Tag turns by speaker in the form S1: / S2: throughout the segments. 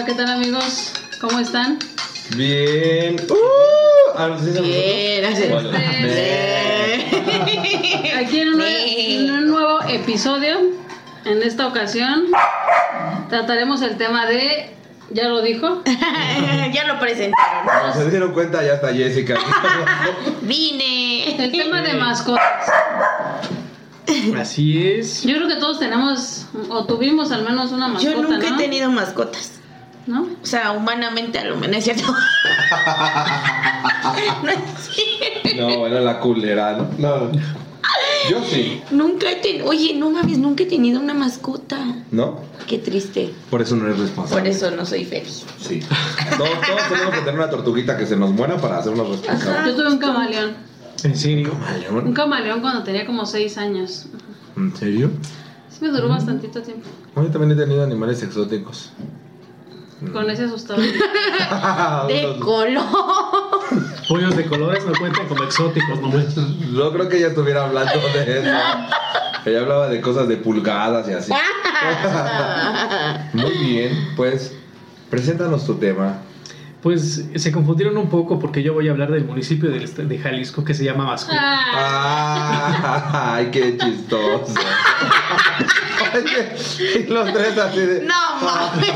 S1: Hola, ¿qué tal amigos? ¿Cómo están?
S2: Bien. Uh, ah, ¿no se dice
S3: Bien, así. Bien.
S1: Aquí en un, en un nuevo episodio, en esta ocasión, trataremos el tema de, ya lo dijo,
S3: ya lo presentaron.
S2: Como se dieron cuenta, ya está Jessica.
S3: Vine.
S1: el tema de mascotas.
S4: Así es.
S1: Yo creo que todos tenemos o tuvimos al menos una mascota,
S3: Yo nunca
S1: ¿no?
S3: he tenido mascotas.
S1: ¿No?
S3: O sea, humanamente a lo menos, ¿no es cierto? no es cierto.
S2: No, bueno, la culera, ¿no? No. Yo sí,
S3: Nunca he tenido. Oye, no mames, nunca he tenido una mascota.
S2: ¿no?
S3: Qué triste.
S2: Por eso no eres responsable.
S3: Por eso no soy feliz.
S2: Sí. Todos, todos tenemos que tener una tortuguita que se nos muera para hacernos responsables.
S1: Yo tuve un camaleón.
S4: En serio.
S1: Un
S2: Camaleón.
S1: camaleón cuando tenía como 6 años.
S2: ¿En serio?
S1: Sí me duró bastantito tiempo.
S2: Yo también he tenido animales exóticos.
S1: Con ese asustado.
S3: De color.
S4: Pollos de colores no cuentan como exóticos, no
S2: No creo que ella estuviera hablando de eso. Ella hablaba de cosas de pulgadas y así. Muy bien, pues preséntanos tu tema.
S4: Pues se confundieron un poco porque yo voy a hablar del municipio de Jalisco que se llama Vasco.
S1: Ah,
S2: Ah, ay, qué chistoso. Y los tres así de.
S3: No mames.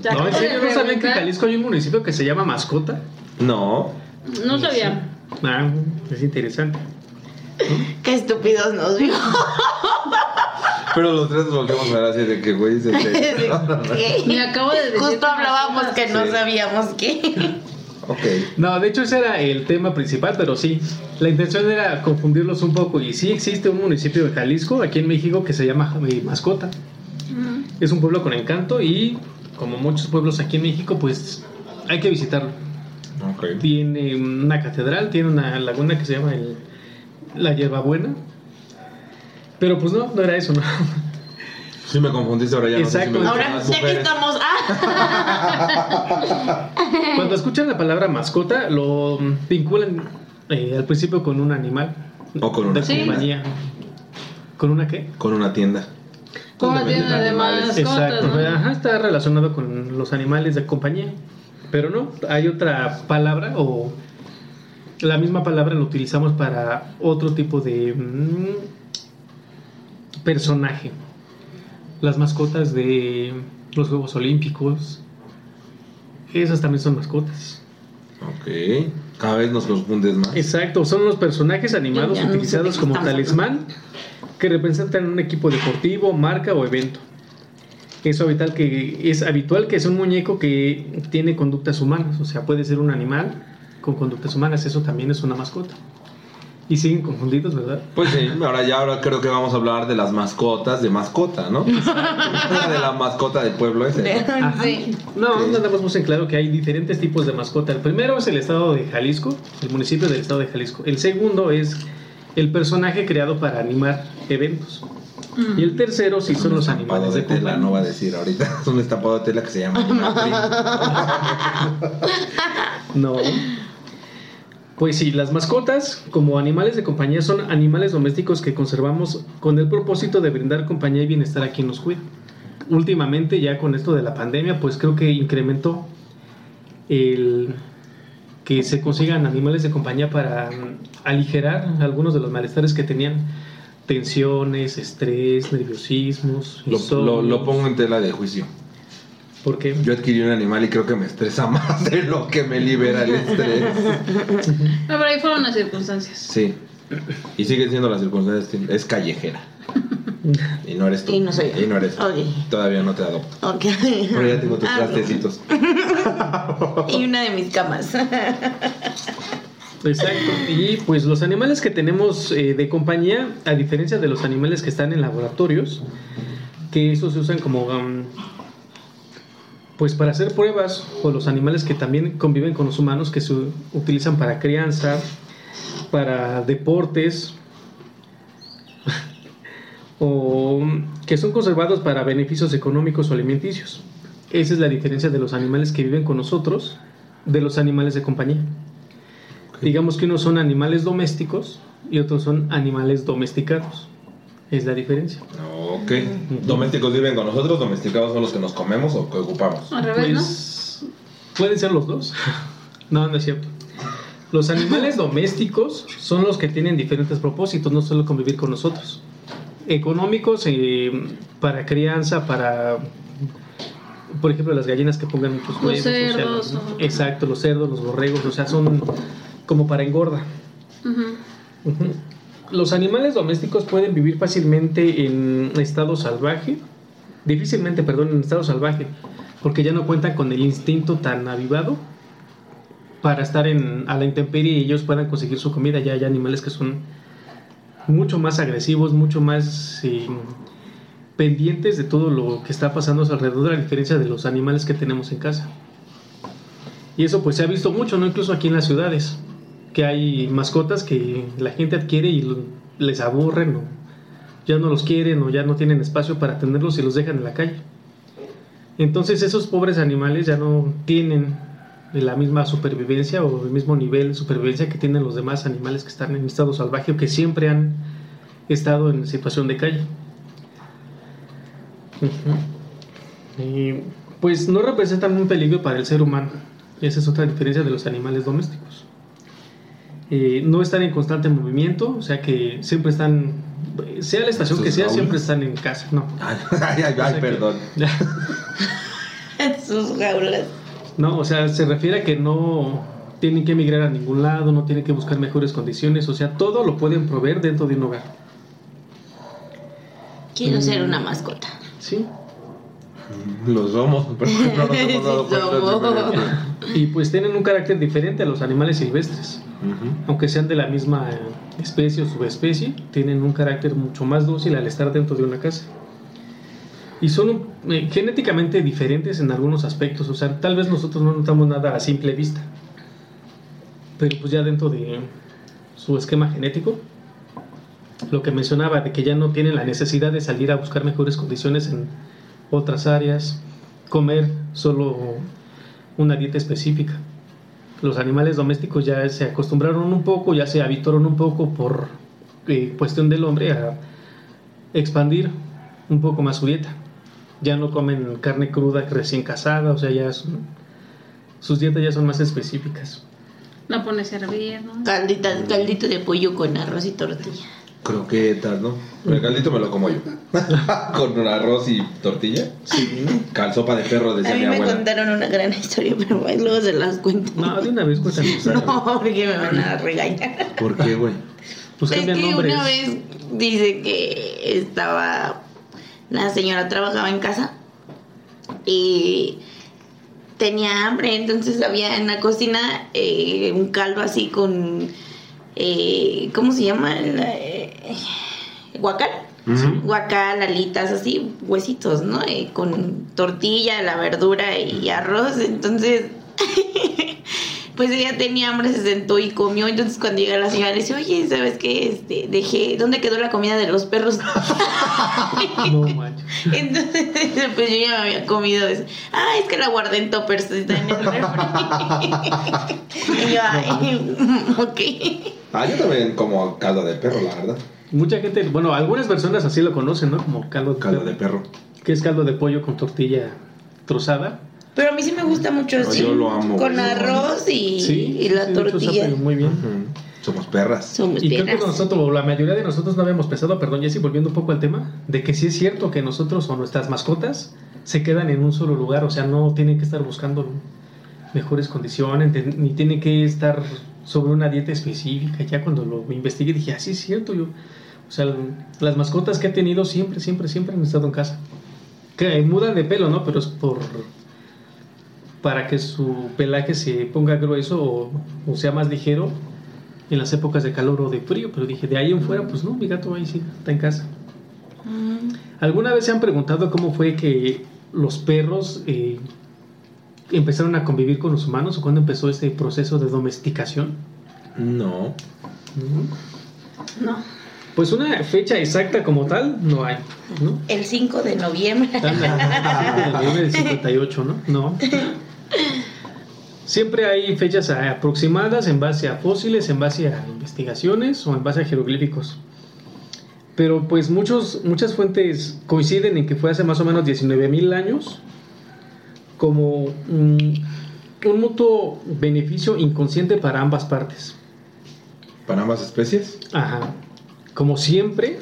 S1: ya
S4: No,
S1: de
S4: serio, ¿no saben que en. Jalisco hay un municipio que se llama Mascota?
S2: No.
S1: No sabía.
S4: Ah, es interesante.
S3: Qué estúpidos nos vio.
S2: Pero los tres nos volvemos a ver así de que, güey, se
S1: Me acabo de decir
S3: Justo hablábamos que no
S2: Sí.
S3: sabíamos qué.
S2: Ok.
S4: No, de hecho ese era el tema principal, pero sí, la intención era confundirlos un poco. Y sí existe un municipio de Jalisco, aquí en México, que se llama eh, Mascota.
S1: Mm.
S4: Es un pueblo con encanto y como muchos pueblos aquí en México, pues hay que visitarlo.
S2: Ok.
S4: Tiene una catedral, tiene una laguna que se llama el- la Hierbabuena. Pero pues no, no era eso, ¿no?
S2: Sí me confundiste ahora ya. No sé si
S4: Exacto.
S2: me
S3: Ahora, ya que estamos. Ah.
S4: Cuando escuchan la palabra mascota, lo vinculan eh, al principio con un animal.
S2: O con una
S4: de
S1: tienda.
S4: compañía. ¿Con una qué?
S2: Con una tienda.
S1: Como
S2: Donde
S1: tienda de
S2: animales.
S1: mascotas,
S4: Exacto,
S1: ¿no?
S4: ajá, está relacionado con los animales de compañía. Pero no, hay otra palabra o la misma palabra la utilizamos para otro tipo de mm, personaje. Las mascotas de los Juegos Olímpicos, esas también son mascotas.
S2: Ok. Cada vez nos confundes más.
S4: Exacto, son los personajes animados
S3: Ya no sé de
S4: utilizados como talismán que representan un equipo deportivo, marca o evento. Es habitual que es habitual que es un muñeco que tiene conductas humanas, o sea, puede ser un animal con conductas humanas, eso también es una mascota. Y siguen confundidos, ¿verdad?
S2: Pues sí, ahora ya ahora creo que vamos a hablar de las mascotas de mascota, ¿no? de la mascota del pueblo ese. ¿no?
S3: Sí.
S4: No, nada más puse en claro que hay diferentes tipos de mascota. El primero es el estado de Jalisco, el municipio del estado de Jalisco. El segundo es el personaje creado para animar eventos. Y el tercero sí son los animales
S2: de
S4: de
S2: tela,
S4: compañía.
S2: no va a decir ahorita. Es un estampado de tela que se llama
S4: No. Pues sí, las mascotas como animales de compañía son animales domésticos que conservamos con el propósito de brindar compañía y bienestar a quien nos cuida. Últimamente ya con esto de la pandemia pues creo que incrementó el que se consigan animales de compañía para aligerar algunos de los malestares que tenían tensiones, estrés, nerviosismos,
S2: Lo, lo, lo pongo en tela de juicio.
S4: ¿Por qué?
S2: Yo adquirí un animal y creo que me estresa más de lo que me libera el estrés.
S1: No, pero ahí fueron las circunstancias.
S2: Sí. Y siguen siendo las circunstancias. Es callejera. Y no eres tú.
S3: Y no soy yo.
S2: Y no eres tú. Todavía no te adopto.
S3: Ok.
S2: Pero ya tengo tus
S3: Ah,
S2: trastecitos.
S3: Y una de mis camas.
S4: Exacto. Y pues los animales que tenemos eh, de compañía, a diferencia de los animales que están en laboratorios, que esos se usan como um, pues para hacer pruebas, o los animales que también conviven con los humanos, que se utilizan para crianza, para deportes, o que son conservados para beneficios económicos o alimenticios. Esa es la diferencia de los animales que viven con nosotros de los animales de compañía. Digamos que unos son animales domésticos y otros son animales domesticados. Es la diferencia.
S2: Ok. ¿Domésticos viven con nosotros? ¿Domesticados son los que nos comemos o que ocupamos?
S1: Al revés, ¿no?
S4: Pues pueden ser los dos. No, no es cierto. Los animales domésticos son los que tienen diferentes propósitos, no solo convivir con nosotros. Económicos eh, para crianza, para, por ejemplo, las gallinas que pongan muchos huevos. o sea,
S1: cerdos,
S4: los- exacto, los cerdos, los borregos, o sea, son como para engorda.
S1: Ujú.
S4: Ujú. Los animales domésticos pueden vivir fácilmente en estado salvaje, difícilmente, perdón, en estado salvaje, porque ya no cuentan con el instinto tan avivado para estar en, a la intemperie y ellos puedan conseguir su comida. Ya hay animales que son mucho más agresivos, mucho más eh, pendientes de todo lo que está pasando a su alrededor, a diferencia de los animales que tenemos en casa. Y eso pues se ha visto mucho, ¿no? Incluso aquí en las ciudades, que hay mascotas que la gente adquiere y les aburren o ya no los quieren o ya no tienen espacio para tenerlos y los dejan en la calle. Entonces esos pobres animales ya no tienen la misma supervivencia o el mismo nivel de supervivencia que tienen los demás animales que están en estado salvaje o que siempre han estado en situación de calle. Pues no representan un peligro para el ser humano. Esa es otra diferencia de los animales domésticos. Eh, no están en constante movimiento, o sea que siempre están, sea la estación que
S2: ¿Sus
S4: sea, siempre están en casa. No.
S2: Ay, ay, ay,
S4: O sea que-
S2: perdón.
S3: Sus jaulas.
S4: No, o sea, se refiere a que no tienen que emigrar a ningún lado, no tienen que buscar mejores condiciones, o sea, todo lo pueden proveer dentro de un hogar.
S3: Quiero ser
S4: Mm.
S3: una mascota.
S4: Sí.
S2: Lo somos, pero no nos hemos dado
S3: Sí
S2: cuenta. simplemente.
S4: Y pues tienen un carácter diferente a los animales silvestres.
S2: Ujú.
S4: Aunque sean de la misma especie o subespecie, tienen un carácter mucho más dócil al estar dentro de una casa. Y son eh, genéticamente diferentes en algunos aspectos, o sea, tal vez nosotros no notamos nada a simple vista. Pero pues ya dentro de su esquema genético, lo que mencionaba de que ya no tienen la necesidad de salir a buscar mejores condiciones en otras áreas, comer solo una dieta específica. Los animales domésticos ya se acostumbraron un poco, ya se habituaron un poco por eh, cuestión del hombre a expandir un poco más su dieta. Ya no comen carne cruda recién cazada, o sea, ya son- sus dietas ya son más específicas.
S1: La pones hervir, ¿no?
S3: Caldita, caldito de pollo con arroz y tortilla.
S2: Croquetas, ¿no? Pero el caldito me lo como yo. Con arroz y tortilla.
S4: Sí, ¿no?
S2: Cal sopa de perro,
S3: A
S2: decía
S3: mí
S2: mi
S3: me contaron una gran historia, pero bueno, luego se las cuento.
S4: No, de una vez cuéntanos.
S3: No, porque me van a regañar.
S2: ¿Por qué, güey?
S4: Pues
S3: es
S4: cambian
S3: que
S4: nombres.
S3: una vez dice que estaba la señora trabajaba en casa y tenía hambre, entonces había en la cocina eh, un caldo así con eh, ¿cómo se llama? La, eh, guacal.
S2: Ujú.
S3: Guacal, alitas, así, huesitos, ¿no? Eh, con tortilla, la verdura y arroz. Entonces, pues ella tenía hambre, se sentó y comió. Entonces, cuando llega la señora, le dice, oye, ¿sabes qué? Este, dejé, ¿dónde quedó la comida de los perros?
S4: No.
S3: Entonces, pues yo ya me había comido eso. Ah, es que la guardé en toppers, está en el refri. y yo, ay, ok.
S2: Ah, yo también como caldo de perro, la verdad.
S4: Mucha gente, bueno, algunas personas así lo conocen, ¿no? Como caldo de
S2: Caldo
S4: perro.
S2: de perro.
S4: Que es caldo de pollo con tortilla trozada.
S3: Pero a mí sí me gusta mucho
S2: No,
S3: así.
S2: yo lo amo,
S3: Con arroz y,
S4: Sí,
S3: y la
S4: sí,
S3: tortilla.
S4: muy bien.
S2: Ujú. Somos perras.
S3: Somos
S4: Y creo que
S3: perras.
S4: nosotros, o la mayoría de nosotros no habíamos pensado, perdón, Jessy, volviendo un poco al tema, de que sí es cierto que nosotros o nuestras mascotas se quedan en un solo lugar, o sea, no tienen que estar buscando mejores condiciones, ni tienen que estar sobre una dieta específica. Ya cuando lo investigué dije, ah, sí es cierto, yo, o sea, las mascotas que he tenido siempre, siempre, siempre han estado en casa. Que mudan de pelo, ¿no? Pero es por para que su pelaje se ponga grueso o, o sea más ligero en las épocas de calor o de frío, pero dije, de ahí en fuera, pues no, mi gato ahí sí, está en casa.
S3: Mm.
S4: ¿Alguna vez se han preguntado cómo fue que los perros eh, empezaron a convivir con los humanos o cuándo empezó este proceso de domesticación?
S2: No.
S4: ¿No?
S1: No.
S4: Pues una fecha exacta como tal no hay, ¿no?
S3: El 5 de noviembre.
S4: Están en el noviembre del 58, ¿no? No. Siempre hay fechas aproximadas en base a fósiles, en base a investigaciones o en base a jeroglíficos. Pero pues muchos, muchas fuentes coinciden en que fue hace más o menos 19 mil años como mm, un mutuo beneficio inconsciente para ambas partes.
S2: ¿Para ambas especies?
S4: Ajá. Como siempre,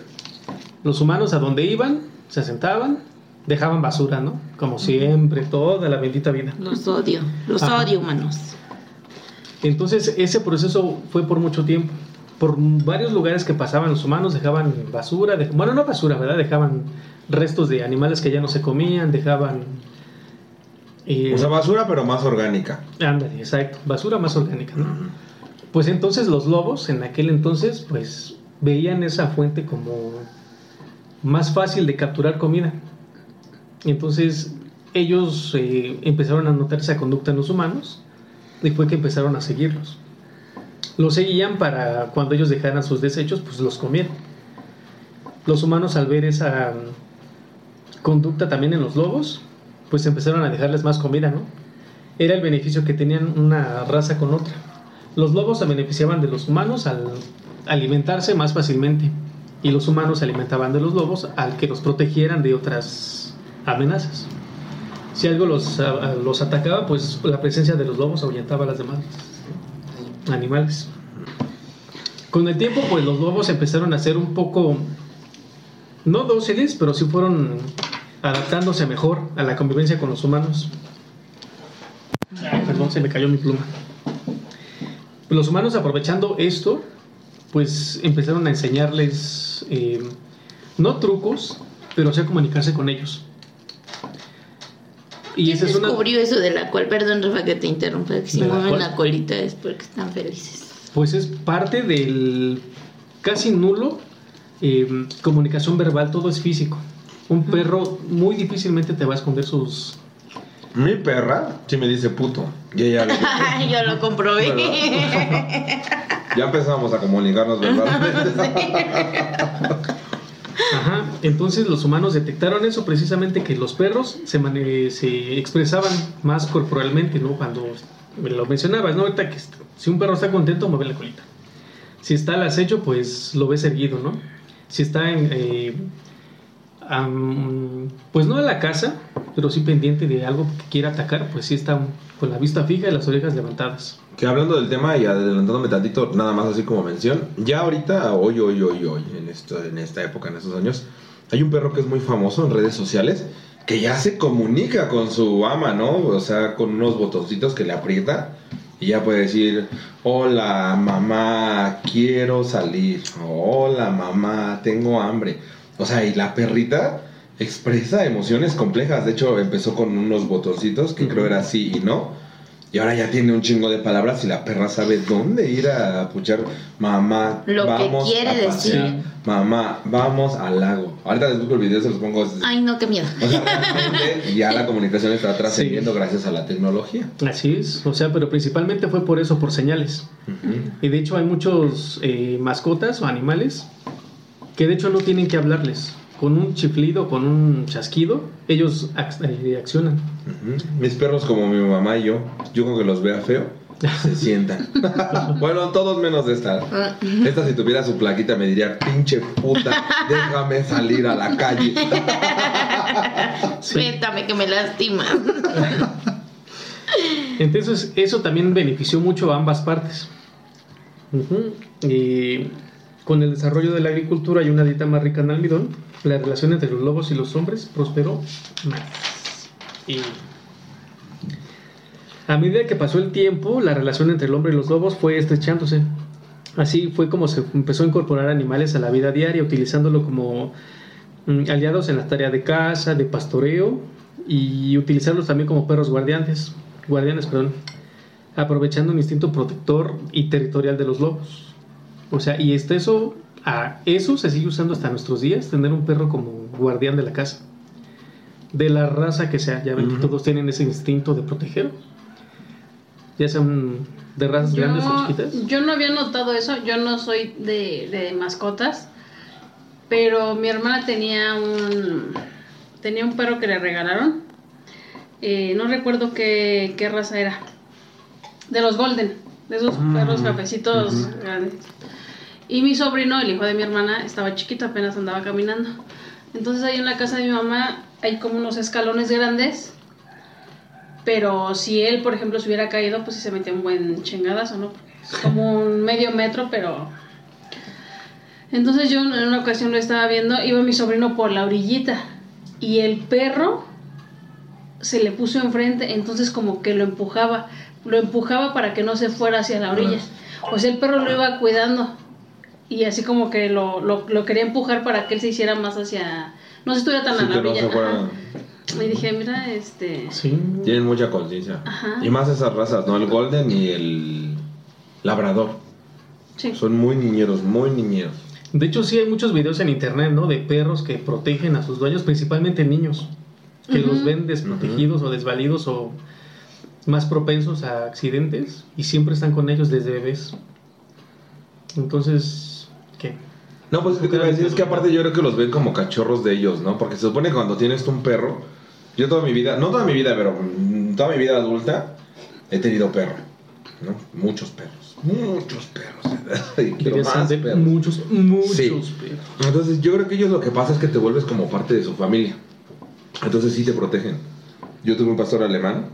S4: los humanos a donde iban, se sentaban, dejaban basura, ¿no? Como siempre, toda la bendita vida.
S3: Los odio, los
S4: Ajá.
S3: odio, humanos.
S4: Entonces ese proceso fue por mucho tiempo. Por varios lugares que pasaban los humanos dejaban basura, dej- bueno, no basura, ¿verdad? Dejaban restos de animales que ya no se comían, dejaban... eh,
S2: O sea, basura, pero más orgánica.
S4: ándale, exacto, basura más orgánica, ¿no? Pues entonces los lobos en aquel entonces pues veían esa fuente como más fácil de capturar comida. Entonces ellos eh, empezaron a notar esa conducta en los humanos y fue que empezaron a seguirlos. Los seguían para cuando ellos dejaran sus desechos, pues los comieran. Los humanos al ver esa mm, conducta también en los lobos, pues empezaron a dejarles más comida, ¿no? Era el beneficio que tenían una raza con otra. Los lobos se beneficiaban de los humanos al alimentarse más fácilmente y los humanos se alimentaban de los lobos al que los protegieran de otras amenazas. Si algo los, los atacaba, pues la presencia de los lobos ahuyentaba a las demás animales. Con el tiempo, pues los lobos empezaron a ser un poco, no dóciles, pero sí fueron adaptándose mejor a la convivencia con los humanos. Perdón, se me cayó mi pluma. Los humanos aprovechando esto, pues empezaron a enseñarles, eh, no trucos, pero sí a comunicarse con ellos. Y
S3: ¿Quién
S4: esa es una...
S3: descubrió eso de la cual? Perdón, Rafa, que te interrumpa, que si
S4: ¿De la
S3: mueven
S4: cual?
S3: la colita es porque están felices.
S4: Pues es parte del casi nulo eh, comunicación verbal, todo es físico. Un perro muy difícilmente te va a esconder sus...
S2: Mi perra sí me dice puto. Y ella lo-
S3: Yo lo comprobé.
S2: Ya empezamos a comunicarnos verbalmente.
S4: Ajá, entonces los humanos detectaron eso precisamente que los perros se, mane- se expresaban más corporalmente, ¿no? Cuando lo mencionabas, ¿no? Ahorita que si un perro está contento, mueve la colita. Si está al acecho, pues lo ves erguido, ¿no? Si está en... eh, am, pues no a la casa, pero sí pendiente de algo que quiera atacar, pues sí está con la vista fija y las orejas levantadas.
S2: Que hablando del tema y adelantándome tantito, nada más así como mención, ya ahorita, hoy, hoy, hoy, hoy, en, esto, en esta época, en estos años, hay un perro que es muy famoso en redes sociales que ya se comunica con su ama, ¿no? O sea, con unos botoncitos que le aprieta y ya puede decir, hola mamá, quiero salir, hola mamá, tengo hambre. O sea, y la perrita expresa emociones complejas. De hecho, empezó con unos botoncitos que creo era sí y no. Y ahora ya tiene un chingo de palabras y la perra sabe dónde ir a puchar. Mamá,
S3: Lo que
S2: vamos
S3: quiere
S2: a
S3: decir.
S2: pasear. Mamá, vamos al lago. Ahorita les busco el video, se los pongo.
S3: Ay, no, qué miedo.
S2: O sea, realmente ya la comunicación está trascendiendo gracias a la tecnología.
S4: Así es, o sea, pero principalmente fue por eso, por señales.
S2: Ujú.
S4: Y de hecho hay muchos eh, mascotas o animales que de hecho no tienen que hablarles. Con un chiflido, con un chasquido, ellos ac- eh, accionan.
S2: Mis perros como mi mamá y yo, yo con que los vea feo, se sientan. bueno, todos menos de esta.
S3: Ah,
S2: Esta si tuviera su plaquita me diría, pinche puta, déjame salir a la calle.
S3: Suéltame que me lastima.
S4: Entonces eso también benefició mucho a ambas partes. Y con el desarrollo de la agricultura y una dieta más rica en almidón, la relación entre los lobos y los hombres prosperó más. Y a medida que pasó el tiempo, la relación entre el hombre y los lobos fue estrechándose. Así fue como se empezó a incorporar animales a la vida diaria, utilizándolo como mm, aliados en la tarea de caza, de pastoreo y utilizarlos también como perros guardianes, guardianes, perdón, aprovechando un instinto protector y territorial de los lobos. O sea, y este eso, a eso se sigue usando hasta nuestros días, tener un perro como guardián de la casa. De la raza que sea, ya ven que todos tienen ese instinto de proteger. Ya sean de razas grandes o chiquitas.
S1: yo no había notado eso, yo no soy de, de mascotas, pero mi hermana tenía un tenía un perro que le regalaron. Eh, no recuerdo qué, qué raza era. De los Golden, de esos
S2: Mm,
S1: perros cafecitos grandes. Y mi sobrino, el hijo de mi hermana, estaba chiquito, apenas andaba caminando. Entonces ahí en la casa de mi mamá hay como unos escalones grandes. Pero si él, por ejemplo, se hubiera caído, pues sí se metía un buen chingadazo, ¿no? Porque es como un medio metro, pero... Entonces yo en una ocasión lo estaba viendo, iba mi sobrino por la orillita y el perro se le puso enfrente, entonces como que lo empujaba, lo empujaba para que no se fuera hacia la orilla. Pues el perro lo iba cuidando y así como que lo, lo, lo quería empujar para que él se hiciera más hacia, no se estuviera tan
S2: Sí,
S1: a la
S2: no fuera-.
S1: Y dije, mira, este...
S4: Sí.
S2: Tienen mucha conciencia.
S1: Ajá.
S2: Y más esas razas, ¿no? El Golden y el Labrador.
S1: Sí.
S2: Son muy niñeros, muy niñeros.
S4: De hecho, sí hay muchos videos en internet, ¿no? De perros que protegen a sus dueños, principalmente niños, que los ven desprotegidos o desvalidos o más propensos a accidentes y siempre están con ellos desde bebés. Entonces.
S2: No, pues que te iba a decir, es que aparte yo creo que los ven como cachorros de ellos, ¿no? Porque se supone que cuando tienes tú un perro, yo toda mi vida, no toda mi vida, pero toda mi vida adulta, he tenido perro, ¿no? Muchos perros, muchos perros. y quiero más perros.
S4: muchos, muchos
S2: Sí.
S4: perros.
S2: Entonces yo creo que ellos lo que pasa es que te vuelves como parte de su familia. Entonces sí te protegen. Yo tuve un pastor alemán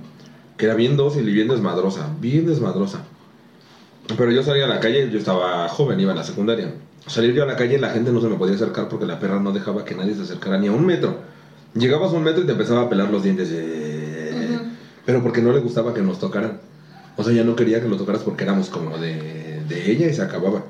S2: que era bien dócil y bien desmadrosa, bien desmadrosa. Pero yo salía a la calle, yo estaba joven, iba a la secundaria. Salir yo a la calle, la gente no se me podía acercar porque la perra no dejaba que nadie se acercara ni a un metro. Llegabas a un metro y te empezaba a pelar los dientes. eh. Pero porque no le gustaba que nos tocaran. O sea, ya no quería que lo tocaras porque éramos como de, de ella y se acababa.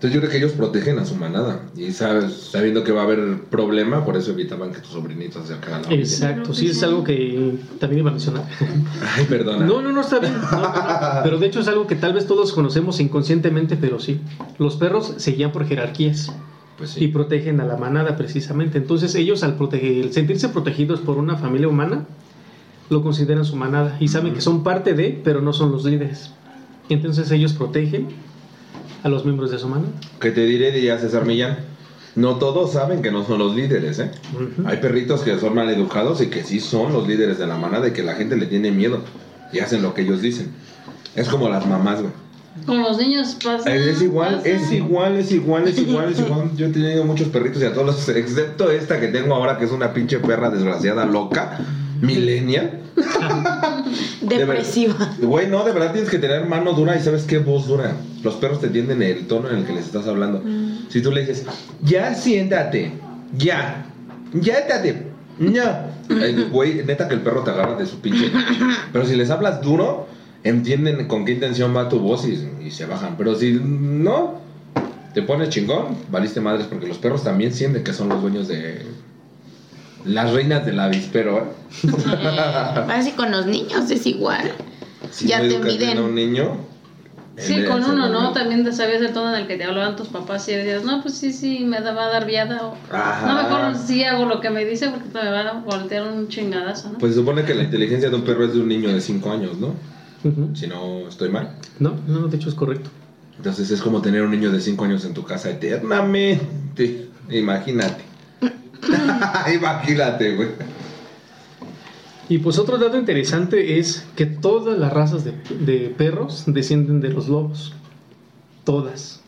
S2: Entonces yo creo que ellos protegen a su manada. Y sabes, sabiendo que va a haber problema, por eso evitaban que tus sobrinitos se acercaran a la orilla.
S4: Exacto, sí, es algo que también iba a mencionar.
S2: Ay, perdona.
S4: No, no, no está bien. no, no, no. Pero de hecho es algo que tal vez todos conocemos inconscientemente, pero sí. Los perros se guían por jerarquías
S2: Pues
S4: y
S2: sí.
S4: protegen a la manada precisamente. Entonces ellos al proteger, sentirse protegidos por una familia humana, lo consideran su manada y saben que son parte de, pero no son los líderes. Entonces ellos protegen a los miembros de su manada.
S2: Que te diré, diría César Millán. No todos saben que no son los líderes, ¿eh?
S4: Ujú.
S2: Hay perritos que son mal educados y que sí son los líderes de la manada y que la gente le tiene miedo y hacen lo que ellos dicen. Es como las mamás, güey.
S1: Con los niños pasa.
S2: Es igual, es igual, es igual, es igual, es igual. Yo he tenido muchos perritos y a todos los, excepto esta que tengo ahora, que es una pinche perra desgraciada, loca, ver-
S3: Depresiva.
S2: Güey, no, de verdad tienes que tener mano dura y sabes qué voz dura. Los perros te entienden el tono en el que les estás hablando. Si tú le dices, ya siéntate, ya, ya estate. Ay, Güey, neta que el perro te agarra de su pinche. Pero si les hablas duro, entienden con qué intención va tu voz y, y se bajan. Pero si no, te pones chingón, valiste madres porque los perros también sienten que son los dueños de las reinas del avispero. ¿eh?
S3: Así con los niños es igual.
S2: Si
S3: Ya
S2: no
S3: te miden.
S2: a un niño.
S1: Sí, con uno, ¿no? También te sabías el tono en el que te hablaban tus papás y decías, no, pues sí, sí, me va a dar viada. O,
S2: Ajá.
S1: no, mejor sí hago lo que me dice porque me van a voltear un chingadazo, ¿no?
S2: Pues se supone que la inteligencia de un perro es de un niño de 5 años, ¿no? Si no estoy mal.
S4: No, no, de hecho es correcto.
S2: Entonces es como tener un niño de 5 años en tu casa eternamente. Imagínate. Imagínate, güey.
S4: Y pues otro dato interesante es que todas las razas de, de perros descienden de los lobos. Todas.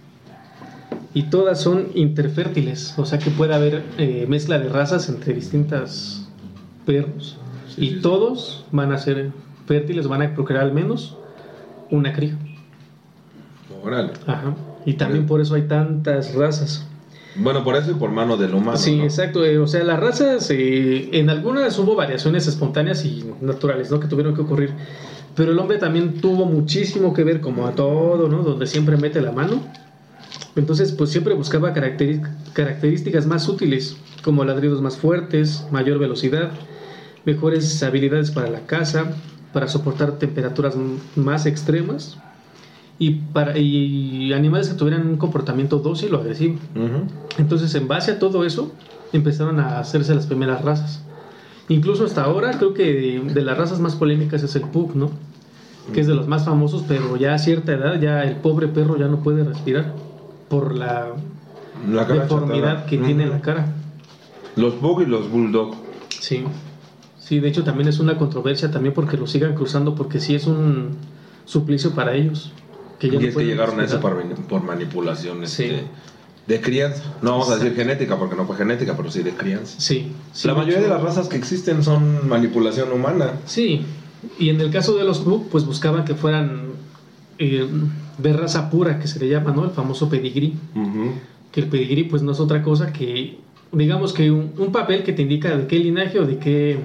S4: Y todas son interfértiles, o sea que puede haber eh, mezcla de razas entre distintas perros.
S2: Sí,
S4: y
S2: sí, sí.
S4: todos van a ser fértiles, van a procrear al menos una cría.
S2: Órale.
S4: Ajá. Y también por eso hay tantas razas.
S2: Bueno, por eso y por mano del humano.
S4: Sí,
S2: ¿no?
S4: exacto. eh, o sea, las razas, eh, en algunas hubo variaciones espontáneas y naturales, ¿no? Que tuvieron que ocurrir. Pero el hombre también tuvo muchísimo que ver, como a todo, ¿no? Donde siempre mete la mano. Entonces, pues siempre buscaba características más útiles, como ladridos más fuertes, mayor velocidad, mejores habilidades para la caza, para soportar temperaturas más extremas y, para, y animales que tuvieran un comportamiento dócil o agresivo.
S2: Ujú.
S4: Entonces, en base a todo eso, empezaron a hacerse las primeras razas. Incluso hasta ahora, creo que de, de las razas más polémicas es el Pug, ¿no? Que es de los más famosos, pero ya a cierta edad, ya el pobre perro ya no puede respirar por la
S2: La
S4: deformidad
S2: chatada.
S4: que
S2: Ujú.
S4: tiene en la cara.
S2: Los bug y los bulldog.
S4: Sí. Sí, de hecho también es una controversia también porque lo sigan cruzando, porque sí es un suplicio para ellos Que ya
S2: y
S4: no
S2: es que
S4: pueden
S2: llegaron a eso por, por manipulación
S4: Sí.
S2: este, de crianza. No vamos a decir genética porque no fue genética, pero sí de crianza.
S4: Sí. sí,
S2: la mayoría de las razas que existen son manipulación humana.
S4: Sí, y en el caso de los Pug, pues buscaban que fueran eh, de raza pura, que se le llama, ¿no? El famoso pedigrí. Que el pedigrí, pues no es otra cosa que, digamos que un, un papel que te indica de qué linaje o de qué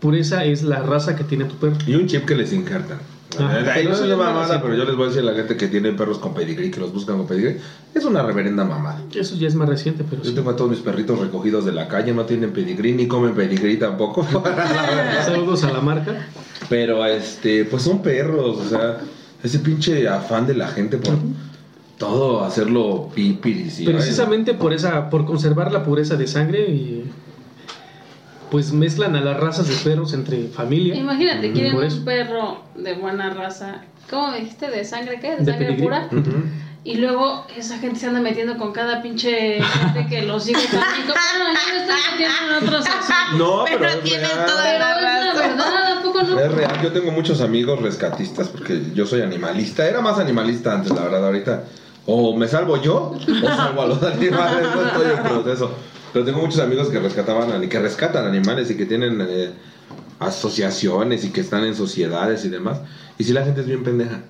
S4: pureza es la raza que tiene tu perro.
S2: Y un chip que les injertan.
S4: Ah,
S2: Ay,
S4: pero
S2: no es mamada, pero yo les voy a decir a la gente que tiene perros con pedigrí, que los buscan con pedigrí, es una reverenda mamada.
S4: Eso ya es más reciente, pero
S2: Yo
S4: sí.
S2: tengo a todos mis perritos recogidos de la calle, no tienen pedigrí ni comen pedigrí tampoco.
S4: Saludos a la marca.
S2: Pero este, pues son perros, o sea, ese pinche afán de la gente por todo hacerlo pipiris y
S4: Precisamente por esa, por conservar la pureza de sangre y pues mezclan a las razas de perros entre familia.
S1: Imagínate,
S2: Mm,
S1: quieren
S4: por eso.
S1: un perro de buena raza. ¿Cómo me dijiste? ¿De sangre qué? ¿De,
S4: De
S1: sangre
S4: pedigrí.
S1: pura?
S2: Ujú.
S1: Y luego esa gente se anda metiendo con cada pinche gente que los sigue también. Bueno, yo me estoy metiendo en otro sexo.
S2: No, pero,
S3: Pero
S2: es real.
S3: toda
S1: Pero
S3: la
S1: es la
S3: razón.
S1: verdad, ¿a poco no?
S2: Es real, yo tengo muchos amigos rescatistas porque yo soy animalista. Era más animalista antes, la verdad, ahorita. O me salvo yo o salvo a los animales, no estoy en proceso. Pero tengo muchos amigos que rescataban que rescatan animales y que tienen eh, asociaciones y que están en sociedades y demás. Y si la gente es bien pendeja.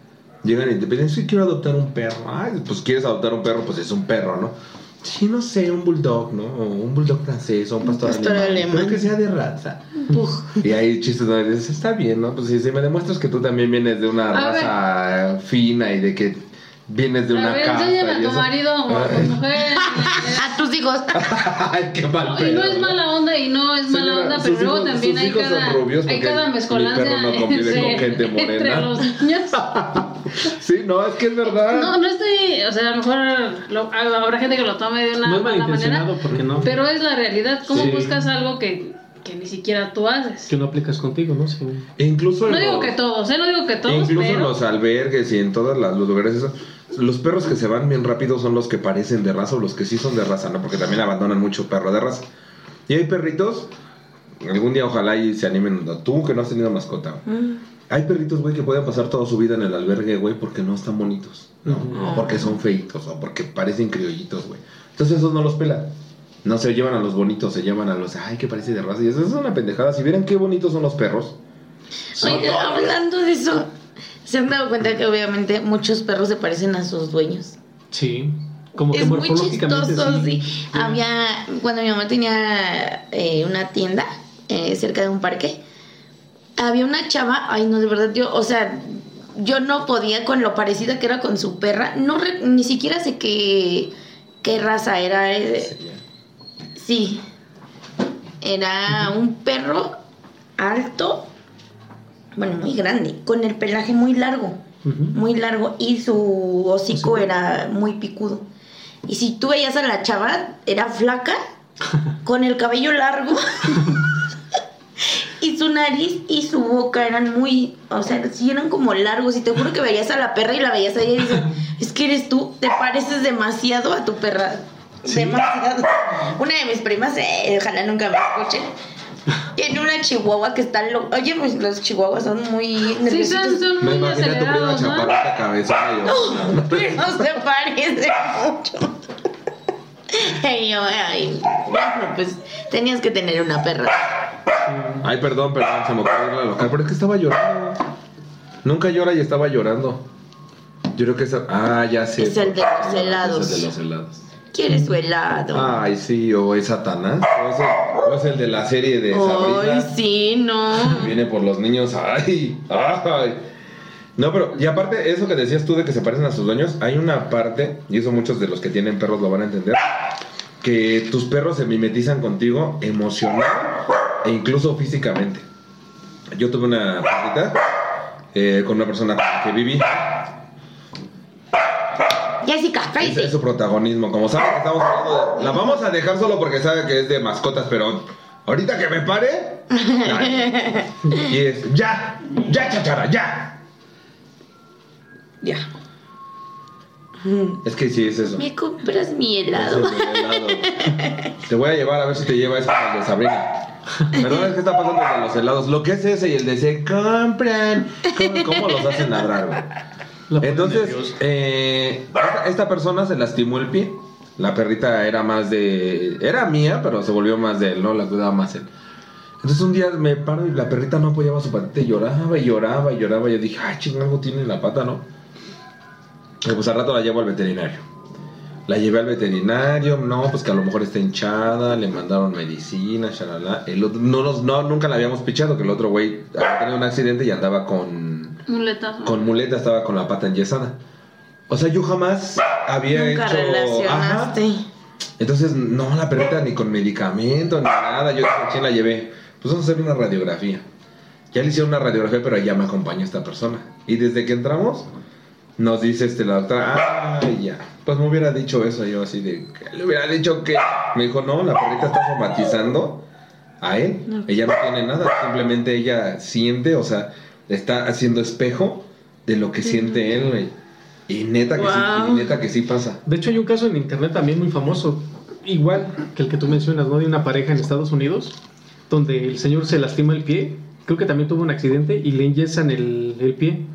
S2: Llegan y te piden, sí, quiero adoptar un perro. Ay, pues quieres adoptar un perro, pues es un perro, ¿no? Sí, no sé, un bulldog, ¿no? O un bulldog francés o un pastor,
S3: pastor
S2: alemán.
S3: alemán.
S2: Pero que sea de raza. Y hay chistes donde dices, está bien, ¿no? Pues si, si me demuestras que tú también vienes de una
S1: A
S2: raza eh, fina y de que vienes de una
S1: ver,
S2: casa.
S1: enséñame a
S2: y
S1: tu
S2: eso.
S1: marido o a tu mujer.
S3: A tus hijos.
S2: Ay, qué mal
S1: Y no
S2: pedo,
S1: es mala onda y no es mala
S2: Señora,
S1: onda,
S2: sus
S1: pero luego
S2: hijos-
S1: también
S2: sus
S1: hay
S2: hijos son
S1: cada,
S2: rubios
S1: hay cada
S2: mi
S1: mezcolancia
S2: perro no convive con
S1: entre-
S2: gente morena.
S1: entre los niños.
S2: Sí, no, es que es verdad.
S1: No, no estoy, o sea, a lo mejor lo- habrá gente que lo tome de una
S4: No es
S1: mala manera,
S4: malintencionado porque no.
S1: pero es la realidad. ¿Cómo
S4: Sí.
S1: buscas algo que, que ni siquiera tú haces?
S4: Que no aplicas contigo, ¿no? Sí.
S2: E incluso en
S1: No digo
S2: los-
S1: que todos, ¿eh? No digo que todos,
S2: incluso en
S1: pero...
S2: los albergues y en todos las- los lugares eso, los perros que se van bien rápido son los que parecen de raza o los que sí son de raza, ¿no? Porque también abandonan mucho perro de raza. Y hay perritos, algún día ojalá y se animen, tú que no has tenido mascota. Hay perritos, güey, que pueden pasar toda su vida en el albergue, güey, porque no están bonitos, ¿no? O porque son feitos, o porque parecen criollitos, güey. Entonces esos no los pelan. No se llevan a los bonitos, se llevan a los, ay, que parece de raza. Y eso es una pendejada. Si vieran qué bonitos son los perros.
S3: Oiga, hablando de eso, ¿se han dado cuenta que obviamente muchos perros se parecen a sus dueños?
S4: Sí. Como que
S3: Es muy
S4: morfológicamente
S3: chistoso, sí.
S4: sí.
S3: Había, cuando mi mamá tenía eh, una tienda eh, cerca de un parque, había una chava, ay no, de verdad, yo, o sea, yo no podía con lo parecida que era con su perra, no re- ni siquiera sé qué, qué raza era. eh, sí, era un perro alto, bueno, muy grande, con el pelaje muy largo muy largo y su hocico
S4: Hocico.
S3: era muy picudo. Y si tú veías a la chava, era flaca, con el cabello largo. y su nariz y su boca eran muy, o sea, sí eran como largos. Y te juro que veías a la perra y la veías a ella y dices, es que eres tú, te pareces demasiado a tu perra. Demasiado. Una de mis primas, eh, ojalá nunca me escuche. Tiene una chihuahua que está loca. Oye, pues los chihuahuas son muy
S1: Sí, son, son
S2: Me
S1: muy
S2: imagino a tu prima
S1: acelerados, ¿no?
S2: chaparrita cabezona y yo.
S3: No se parece mucho. Y yo, ay, bueno, pues tenías que tener una perra.
S2: Ay, perdón, perdón, se me ocurrió la local, pero es que estaba llorando. Nunca llora y estaba llorando. Yo creo que esa. Ah, ya sé.
S3: Es el de los
S2: Es
S3: helados.
S2: el de los helados.
S3: ¿Quieres su helado?
S2: Ay, sí, o es Satanás. O es el, o es el de la serie de Sabrina.
S3: Ay, sí, no.
S2: Viene por los niños. Ay, ay. No, pero, y aparte, eso que decías tú de que se parecen a sus dueños, hay una parte, y eso muchos de los que tienen perros lo van a entender, que tus perros se mimetizan contigo emocional e incluso físicamente. Yo tuve una perrita eh, con una persona que viví.
S3: Jessica,
S2: Ese
S3: cállate.
S2: es su protagonismo. Como saben que estamos hablando de... La vamos a dejar solo porque sabe que es de mascotas, pero ahorita que me pare... y es... ¡Ya! ¡Ya, chachara! ¡Ya!
S3: Ya.
S2: Es que sí, es eso.
S3: ¿Me compras mi
S2: Es
S3: helado?
S2: Te voy a llevar a ver si te lleva ese de Sabrina. Perdón, es que está pasando de los helados. Lo que es ese y el de se compran. ¿Cómo, cómo los hacen ladrar, güey? Entonces, eh, esta, persona se lastimó el pie. La perrita era más de. Era mía, pero se volvió más de él, ¿no? La cuidaba más él. Entonces un día me paro y la perrita no apoyaba su patita y lloraba y lloraba y lloraba. Y yo dije, ay, ching, algo tiene en la pata, ¿no? Y pues al rato la llevo al veterinario. La llevé al veterinario, no, pues que a lo mejor está hinchada, le mandaron medicina, shalala. El otro, no, no, nunca la habíamos pichado, que el otro güey había tenido un accidente y andaba con,
S1: Muletazo.
S2: con muleta, estaba con la pata enyesada. O sea, yo jamás había
S3: Nunca
S2: hecho...
S3: relacionaste.
S2: Ajá. Entonces, no, la perrita ni con medicamento, ni nada. Yo dije, ¿a quién la llevé? Pues vamos a hacer una radiografía. Ya le hicieron una radiografía, pero ya me acompaña esta persona. Y desde que entramos, nos dice este, la doctora, ah, ya. Pues me hubiera dicho eso yo así de, ¿qué le hubiera dicho que... Me dijo, no, la perrita está somatizando a él.
S3: No.
S2: Ella no tiene nada, simplemente ella siente, o sea, está haciendo espejo de lo que siente él, güey. Y neta que sí, y neta que sí pasa.
S4: De hecho, hay un caso en internet también muy famoso, igual que el que tú mencionas, ¿no? De una pareja en Estados Unidos, donde el señor se lastima el pie, creo que también tuvo un accidente y le enyesan el, el pie.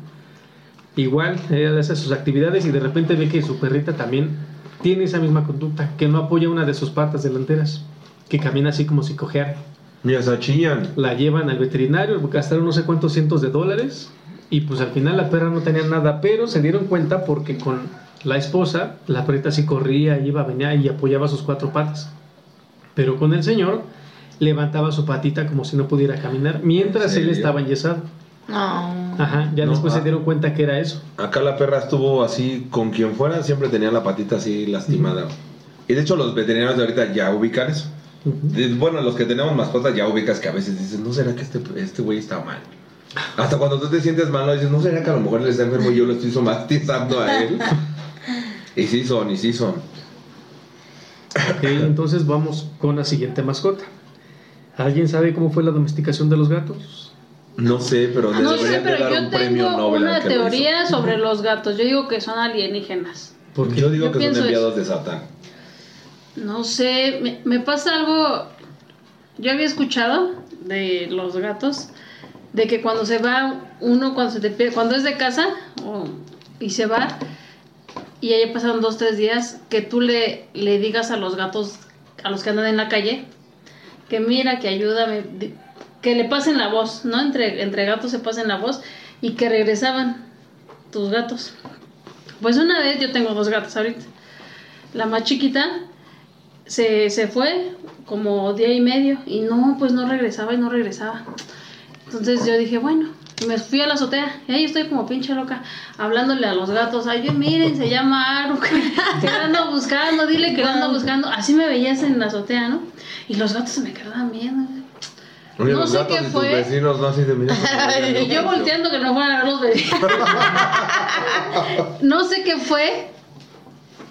S4: Igual, él hace sus actividades y de repente ve que su perrita también tiene esa misma conducta, que no apoya una de sus patas delanteras, que camina así como si cojeara. La llevan al veterinario, gastaron no sé cuántos cientos de dólares y pues al final la perra no tenía nada, pero se dieron cuenta porque con la esposa la perrita sí corría, iba, venía y apoyaba sus cuatro patas. Pero con el señor levantaba su patita como si no pudiera caminar mientras él estaba enyesado.
S3: No.
S4: Ajá, ya
S2: No,
S4: después
S2: ah.
S4: se dieron cuenta que era eso.
S2: Acá la perra estuvo así, con quien fuera, siempre tenía la patita así lastimada. Y de hecho los veterinarios de ahorita ya ubican eso. Bueno, los que tenemos mascotas ya ubicas que a veces dices, ¿no será que este, este güey está mal? Hasta cuando tú te sientes mal, ¿no? dices, ¿no será que a lo mejor él está enfermo y yo lo estoy somatizando a él? y sí son, y sí son.
S4: Ok, entonces vamos con la siguiente mascota. ¿Alguien sabe cómo fue la domesticación de los gatos?
S2: No sé, pero
S1: Ah, no sé,
S2: deberían de
S1: pero
S2: dar
S1: yo
S2: un premio
S1: tengo
S2: Nobel
S1: una teoría sobre los gatos. Yo digo que son alienígenas.
S4: Porque
S2: Yo digo
S1: Yo
S2: que son enviados de Satán.
S1: No sé, me, pasa algo. Yo había escuchado de los gatos de que cuando se va uno, cuando es de casa y se va y ya pasaron dos tres días, que tú le, le digas a los gatos, a los que andan en la calle, que mira, que ayúdame, que le pasen la voz, ¿no? Entre, entre gatos se pasen la voz y que regresaban tus gatos. Pues una vez yo tengo dos gatos ahorita. La más chiquita se, se fue como día y medio y no, pues no regresaba y no regresaba. Entonces yo dije, bueno, me fui a la azotea y ahí estoy como pinche loca hablándole a los gatos. Ay, miren, se llama Aru, que ando buscando, dile que ando buscando. Así me veías en la azotea, ¿no? Y los gatos se me quedaban viendo.
S2: Oye,
S1: No
S2: los
S1: sé
S2: gatos
S1: qué
S2: y tus
S1: fue.
S2: vecinos no así de.
S1: Y yo volteando que no fueran a ver los vecinos. no sé qué fue.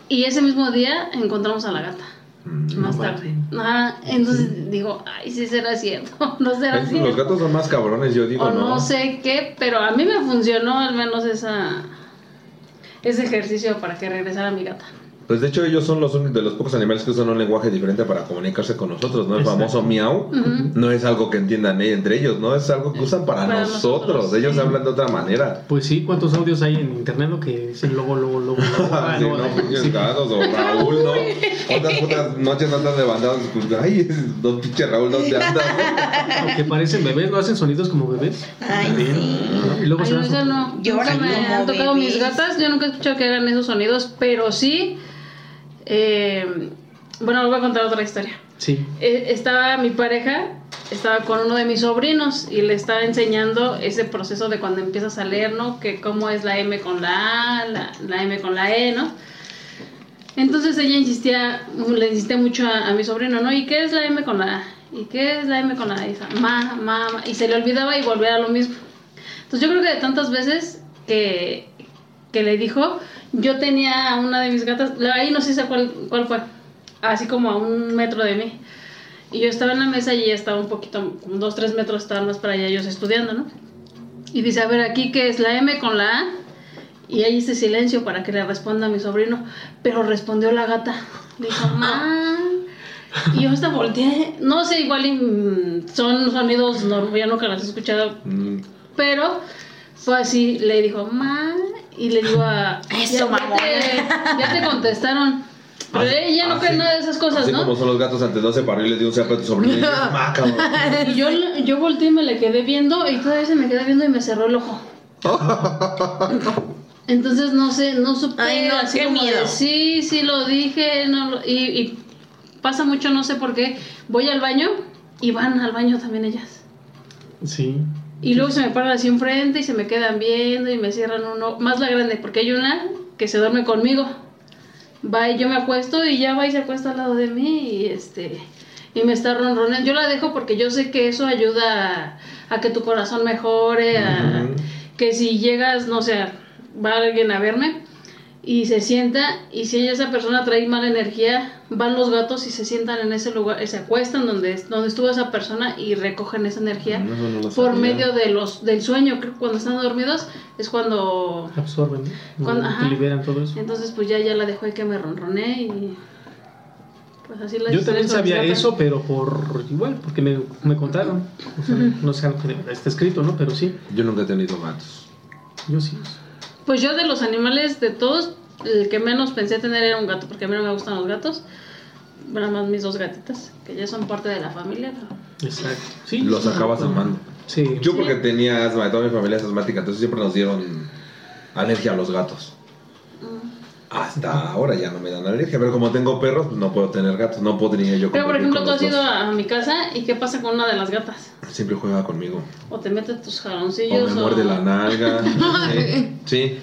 S1: Y ese mismo día encontramos a la gata.
S2: Mm,
S1: Más
S2: no
S1: tarde. Ajá, entonces digo, ay, sí será cierto. No será cierto.
S2: Los gatos son más cabrones, yo digo,
S1: o
S2: ¿no?
S1: no sé qué, pero a mí me funcionó al menos esa ese ejercicio para que regresara mi gata.
S2: Pues de hecho ellos son los únicos de los pocos animales que usan un lenguaje diferente para comunicarse con nosotros, ¿no? El
S4: Exacto.
S2: famoso miau no es algo que entiendan entre ellos, ¿no? Es algo que usan para,
S1: Para
S2: nosotros.
S1: nosotros,
S2: Ellos
S1: sí.
S2: hablan de otra manera.
S4: Pues sí, ¿cuántos audios hay en internet lo que dicen luego, luego? luego? Ah,
S2: Sí,
S4: no,
S2: no,
S4: no,
S2: pinches
S4: sí.
S2: gatos o Raúl, ¿no? ¿Cuántas putas noches no están levantados? Pues, ay, dos pinches Raúl, ¿dónde andas? no?
S4: Que parecen bebés, ¿no hacen sonidos como bebés?
S3: Ay, sí.
S4: Y luego
S1: Ay,
S4: se
S1: no, no.
S3: Lloran
S1: Nunca me han tocado mis gatas. Yo nunca he escuchado que hagan esos sonidos, pero sí. Eh, bueno, les voy a contar otra historia.
S4: Sí.
S1: Eh, estaba mi pareja, estaba con uno de mis sobrinos y le estaba enseñando ese proceso de cuando empiezas a leer, ¿no? Que cómo es la M con la A, la, la M con la E, ¿no? Entonces ella insistía, le insistía mucho a, a mi sobrino, ¿no? ¿Y qué es la M con la A? ¿Y qué es la M con la A? Y, ma, ma, ma", y se le olvidaba y volvía a lo mismo. Entonces yo creo que de tantas veces que, que le dijo, yo tenía a una de mis gatas, ahí no sé cuál, cuál fue, así como a un metro de mí. Y yo estaba en la mesa y ella estaba un poquito, como dos, tres metros estaban más para allá ellos estudiando, ¿no? Y dice, a ver, aquí que es la M con la A. Y ahí hice silencio para que le responda a mi sobrino. Pero respondió la gata. Dijo, ma. Y yo hasta volteé. No sé, igual mm, son sonidos normales, yo nunca los he escuchado.
S2: Mm,
S1: Pero fue así, le dijo, ma, y le digo a...
S3: Eso,
S1: ya, ya te, ya te contestaron. Pero
S2: Así-
S1: ella no cree nada de esas cosas,
S2: Así
S1: ¿no?
S2: como son los gatos antes no se paró y le dio un zapato a tu sobrino y dices, "Ma, cabrón".
S1: Y yo, yo volteé y me le quedé viendo y todavía se me queda viendo y me cerró el ojo. Entonces no sé, no supe
S3: Ay, no,
S1: así
S3: qué
S1: como de,
S3: miedo.
S1: sí, sí lo dije, no lo- y, y pasa mucho, no sé por qué. Voy al baño y van al baño también ellas.
S4: Sí.
S1: Y luego se me paran así enfrente y se me quedan viendo y me cierran uno, más la grande, porque hay una que se duerme conmigo. Va y yo me acuesto y ya va y se acuesta al lado de mí y este y me está ronroneando. Yo la dejo porque yo sé que eso ayuda a, a que tu corazón mejore, a,
S2: Ujú.
S1: que si llegas, no sé, va alguien a verme y se sienta y si esa persona trae mala energía, van los gatos y se sientan en ese lugar, se acuestan donde, donde estuvo esa persona y recogen esa energía
S2: No, no lo
S1: por
S2: sabía.
S1: medio de los del sueño, creo que cuando están dormidos es cuando
S4: Absorben, ¿no?
S1: Cuando- ajá.
S4: liberan todo eso.
S1: entonces pues ya ya la dejó y que me ronroné y pues así la
S4: Yo también sabía eso, pero por igual, porque me, me contaron. O sea, no sé algo que está escrito, ¿no? Pero sí,
S2: Yo nunca he tenido gatos.
S4: yo sí.
S1: Pues yo de los animales de todos, el que menos pensé tener era un gato, porque a mí no me gustan los gatos. Nada más mis dos gatitas, que ya son parte de la familia. pero-
S4: Exacto. Sí,
S2: Los
S4: sí,
S2: acabas amando.
S4: Sí.
S2: Yo
S1: Sí.
S2: porque tenía asma, toda mi familia es asmática, entonces siempre nos dieron alergia a los gatos.
S1: Mm.
S2: Hasta ahora ya no me dan alergia, pero como tengo perros, pues no puedo tener gatos, no podría yo
S1: Pero por ejemplo,
S2: con
S1: tú has ido
S2: dos.
S1: a, mi casa y ¿qué pasa con una de las gatas?
S2: Siempre juega conmigo.
S1: O te mete tus
S2: O
S1: jaloncillos
S2: me muerde la nalga. sí, sí.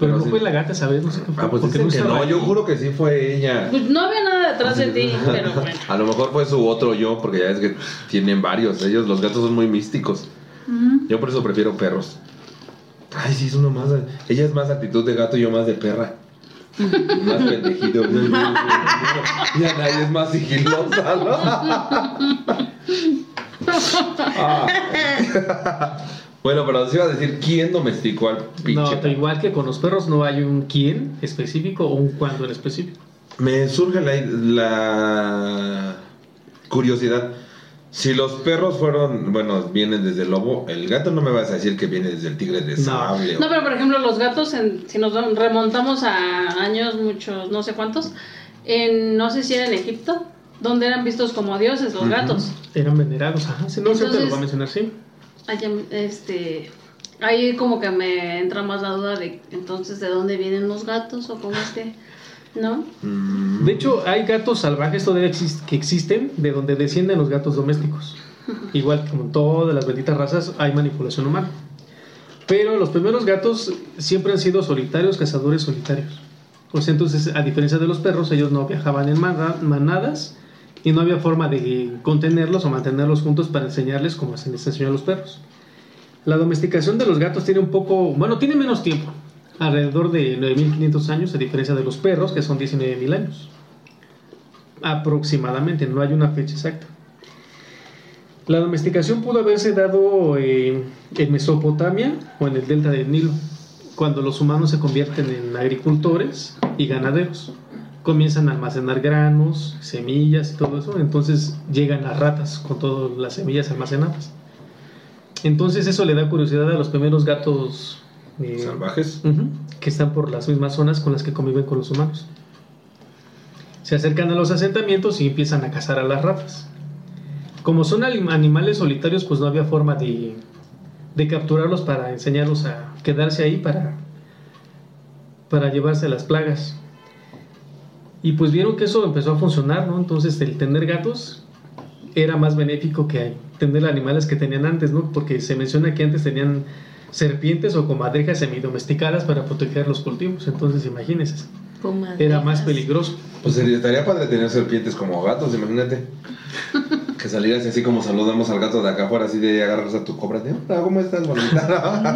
S4: Pero no
S2: sí.
S4: fue la gata, ¿sabes? No sé qué fue.
S2: Ah, pues
S4: porque
S2: dicen que no,
S4: ahí.
S2: yo juro que sí fue ella.
S1: Pues no había nada detrás de ti, pero bueno.
S2: A lo mejor fue su otro yo, porque ya es que tienen varios. Ellos, los gatos son muy místicos. Yo por eso prefiero perros. Ay, sí, es uno más. Ella es más actitud de gato y yo más de perra. más pendejito. Ya nadie es más sigilosa, ¿no? Ah. bueno, pero os iba a decir quién domesticó al pinche.
S4: No, igual que con los perros no hay un quién específico o un cuándo en específico.
S2: Me surge la, la curiosidad. Si los perros fueron, bueno, vienen desde el lobo, el gato no me vas a decir que viene desde el tigre de
S4: No.
S2: sable. o-
S1: No, pero por ejemplo, los gatos, en- si nos remontamos a años, muchos, no sé cuántos, en, no sé si era en Egipto, donde eran vistos como dioses los gatos.
S4: Eran venerados, ajá. Si no, sé te lo
S1: Entonces-
S4: voy a mencionar, sí.
S1: Allá, este, ahí como que me entra más la duda de entonces de dónde vienen los gatos o cómo es que, ¿no?
S2: Mm,
S4: De hecho, hay gatos salvajes todavía que existen de donde descienden los gatos domésticos. Igual como en todas las benditas razas hay manipulación humana. Pero los primeros gatos siempre han sido solitarios, cazadores solitarios. O sea, entonces, a diferencia de los perros, ellos no viajaban en mana- manadas y no había forma de contenerlos o mantenerlos juntos para enseñarles como se les enseñó a los perros. La domesticación de los gatos tiene un poco, bueno, tiene menos tiempo, alrededor de 9.500 años, a diferencia de los perros, que son 19.000 años. Aproximadamente, no hay una fecha exacta. La domesticación pudo haberse dado eh, en Mesopotamia o en el delta del Nilo, cuando los humanos se convierten en agricultores y ganaderos. Comienzan a almacenar granos, semillas y todo eso, entonces llegan las ratas con todas las semillas almacenadas. Entonces eso le da curiosidad a los primeros gatos eh,
S2: ¿Salvajes?
S4: Que están por las mismas zonas con las que conviven con los humanos. Se acercan a los asentamientos y empiezan a cazar a las ratas. Como son anim- animales solitarios, pues no había forma de, de capturarlos para enseñarlos a quedarse ahí para, para llevarse las plagas. Y pues vieron que eso empezó a funcionar, ¿no? Entonces el tener gatos era más benéfico que tener animales que tenían antes, ¿no? Porque se menciona que antes tenían serpientes o comadrejas semidomesticadas para proteger los cultivos. Entonces, imagínense, era más peligroso.
S2: Pues estaría padre tener serpientes como gatos, imagínate. Que salieras así como saludamos al gato de acá afuera, así de agarras a tu cobra de, hola, ¿cómo estás, bonita?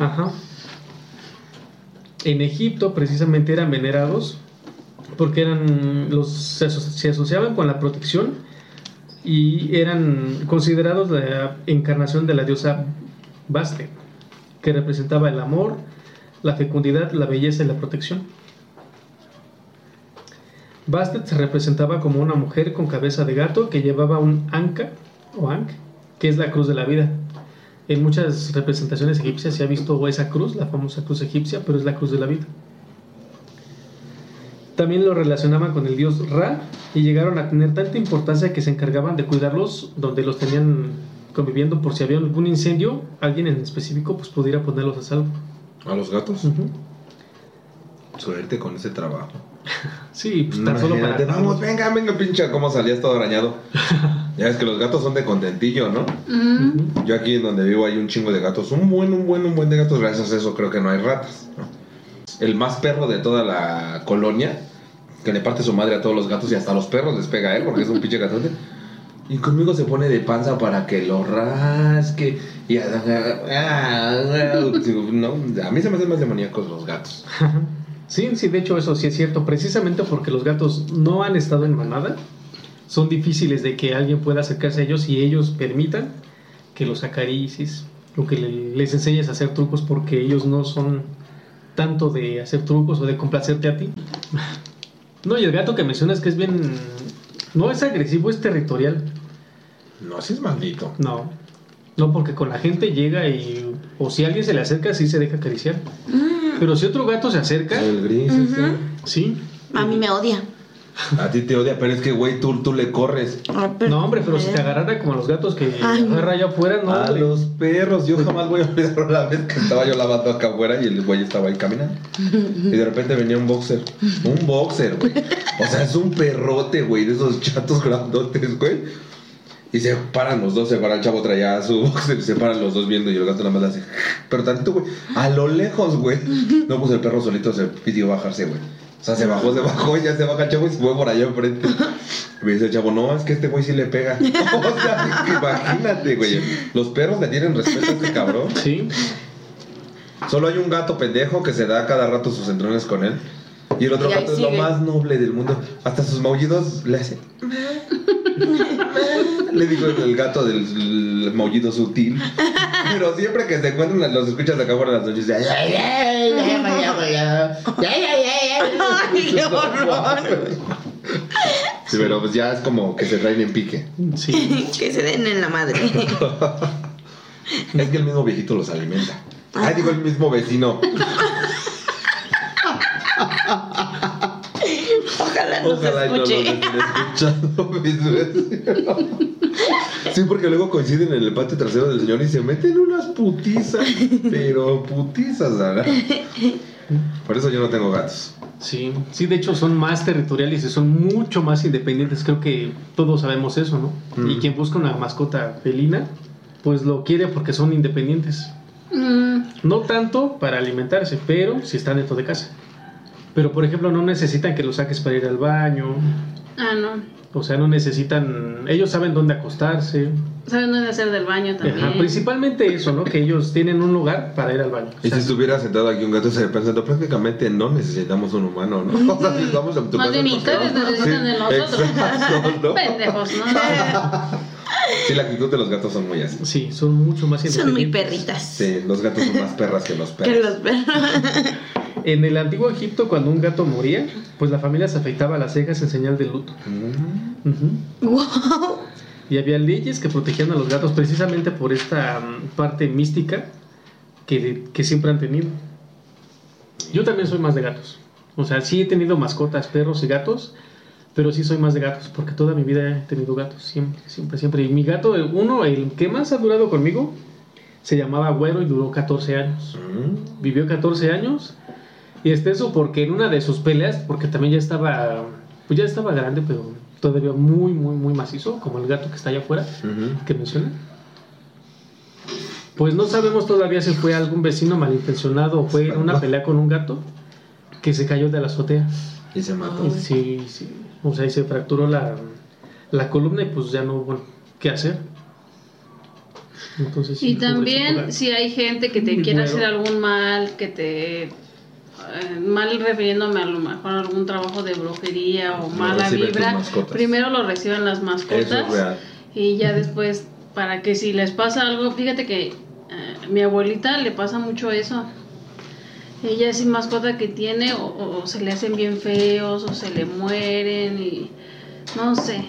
S4: Ajá. En Egipto, precisamente, eran venerados porque eran los se, aso- se asociaban con la protección y eran considerados la encarnación de la diosa Bastet, que representaba el amor, la fecundidad, la belleza y la protección. Bastet se representaba como una mujer con cabeza de gato que llevaba un anka o ankh, que es la cruz de la vida. En muchas representaciones egipcias se ha visto esa cruz, la famosa cruz egipcia, pero es la cruz de la vida. También lo relacionaban con el dios Ra y llegaron a tener tanta importancia que se encargaban de cuidarlos donde los tenían conviviendo por si había algún incendio, alguien en específico pues pudiera ponerlos a salvo.
S2: ¿A los gatos?
S4: Ujú.
S2: Suerte con ese trabajo.
S4: Sí, pues tan solo para...
S2: Vamos, venga, venga, pincha, cómo salías todo arañado. ya ves que los gatos son de contentillo, ¿no?
S1: Ujú.
S4: Ujú.
S2: Yo aquí en donde vivo hay un chingo de gatos, un buen, un buen, un buen de gatos, gracias a eso creo que no hay ratas. ¿no? El más perro de toda la colonia, que le parte su madre a todos los gatos y hasta a los perros les pega a él porque es un pinche gatote. Y conmigo se pone de panza para que lo rasque. Y a- no, a mí se me hacen más demoníacos los gatos.
S4: Sí, sí, de hecho eso sí es cierto, precisamente porque los gatos no han estado en manada, son difíciles de que alguien pueda acercarse a ellos y ellos permitan que los acaricies o que le- les enseñes a hacer trucos porque ellos no son tanto de hacer trucos o de complacerte a ti. No, y el gato que mencionas que es bien... No es agresivo, es territorial.
S2: No, así es maldito.
S4: No. No, porque con la gente llega y... O si alguien se le acerca, sí se deja acariciar.
S3: Mm,
S4: Pero si otro gato se acerca,
S2: El gris,
S3: Ujú.
S2: ese.
S4: sí.
S3: a mí me odia.
S2: A ti te odia, pero es que, güey, tú, tú le corres.
S4: No, hombre, pero si te agarrara como a los gatos que
S3: Ay,
S4: agarra allá afuera, no.
S2: a
S4: hombre.
S2: los perros. Yo jamás voy a olvidar la vez que estaba yo lavando acá afuera y el güey estaba ahí caminando. Y de repente venía un boxer. Un boxer, güey. O sea, es un perrote, güey, de esos chatos grandotes, güey. Y se paran los dos, se para el chavo traía su boxer y se paran los dos viendo y el gato nada más le hace. Pero tantito, güey, a lo lejos, güey. No, pues el perro solito se pidió bajarse, güey. O sea, se bajó, se bajó, y ya se baja el chavo y se fue por allá enfrente. Y me dice el chavo, no, es que este güey sí le pega. o sea, imagínate, güey. Los perros le tienen respeto a este cabrón.
S4: Sí.
S2: Solo hay un gato pendejo que se da cada rato sus entrones con él. Y el otro
S3: Y
S2: gato es lo más noble del mundo. Hasta sus maullidos le hace. Le digo el gato del maullido sutil. Pero siempre que se encuentran, los escuchas acá por las noches. ¡Ay! Sí, pero pues ya es como que se traen en pique.
S4: Sí.
S3: que se den en la madre.
S2: es que el mismo viejito los alimenta. Ay, digo el mismo vecino.
S3: Ojalá
S2: y no lo vecinos. Sí, porque luego coinciden en el patio trasero del señor y se meten unas putizas, pero putizas, ¿verdad? Por eso yo no tengo gatos.
S4: Sí, sí, de hecho son más territoriales y son mucho más independientes. Creo que todos sabemos eso, ¿no?
S2: Mm.
S4: Y quien busca una mascota felina, pues lo quiere porque son independientes.
S1: Mm,
S4: No tanto para alimentarse, pero si están dentro de casa. Pero por ejemplo, no necesitan que los saques para ir al baño.
S1: ah, no.
S4: O sea, no necesitan. Ellos saben dónde acostarse.
S1: ¿Saben dónde hacer del baño
S4: Ajá,
S1: también?
S4: principalmente eso, ¿no? Que ellos tienen un lugar para ir al baño. O
S2: Y
S4: sea,
S2: si estuviera sentado aquí un gato, se pensando, prácticamente no necesitamos un humano, ¿no? O sea, si estamos en tu
S1: Más bien
S2: ¿por qué
S1: ustedes necesitan de nosotros.
S2: exacto, ¿no?
S1: Pendejos, ¿no?
S2: Sí, la actitud de los gatos son muy así.
S4: Sí, son mucho más
S3: Son muy perritas.
S2: Sí, los gatos son más perras que los
S3: Que
S2: perros.
S3: los perros.
S4: En el antiguo Egipto, cuando un gato moría, pues la familia se afeitaba las cejas en señal de luto.
S2: Mm.
S4: Ujú.
S3: Wow.
S4: Y había leyes que protegían a los gatos precisamente por esta mm, parte mística que, que siempre han tenido. Yo también soy más de gatos. O sea, sí he tenido mascotas, perros y gatos, pero sí soy más de gatos porque toda mi vida he tenido gatos, siempre, siempre, siempre. Y mi gato, el- uno, el que más ha durado conmigo, se llamaba Güero y duró 14 años.
S2: Mm.
S4: Vivió 14 años y este eso porque en una de sus peleas, porque también ya estaba, pues ya estaba grande, pero todavía muy, muy, muy macizo, como el gato que está allá afuera, que menciona. Pues no sabemos todavía si fue algún vecino malintencionado o fue en una pelea con un gato que se cayó de la azotea.
S2: Y se mató.
S4: Sí, sí, o sea, y se fracturó la, la columna y pues ya no hubo qué hacer. Entonces, sí,
S1: Y también si hay gente que te quiere
S4: bueno.
S1: hacer algún mal, que te... eh, mal refiriéndome a lo mejor a algún trabajo de brujería o
S2: Lo
S1: mala vibra, primero lo reciben las
S2: Eso
S1: mascotas
S2: es real.
S1: y ya después para que si les pasa algo, fíjate que eh, mi abuelita le pasa mucho eso. Ella sin mascota que tiene o, o se le hacen bien feos o se le mueren y no sé.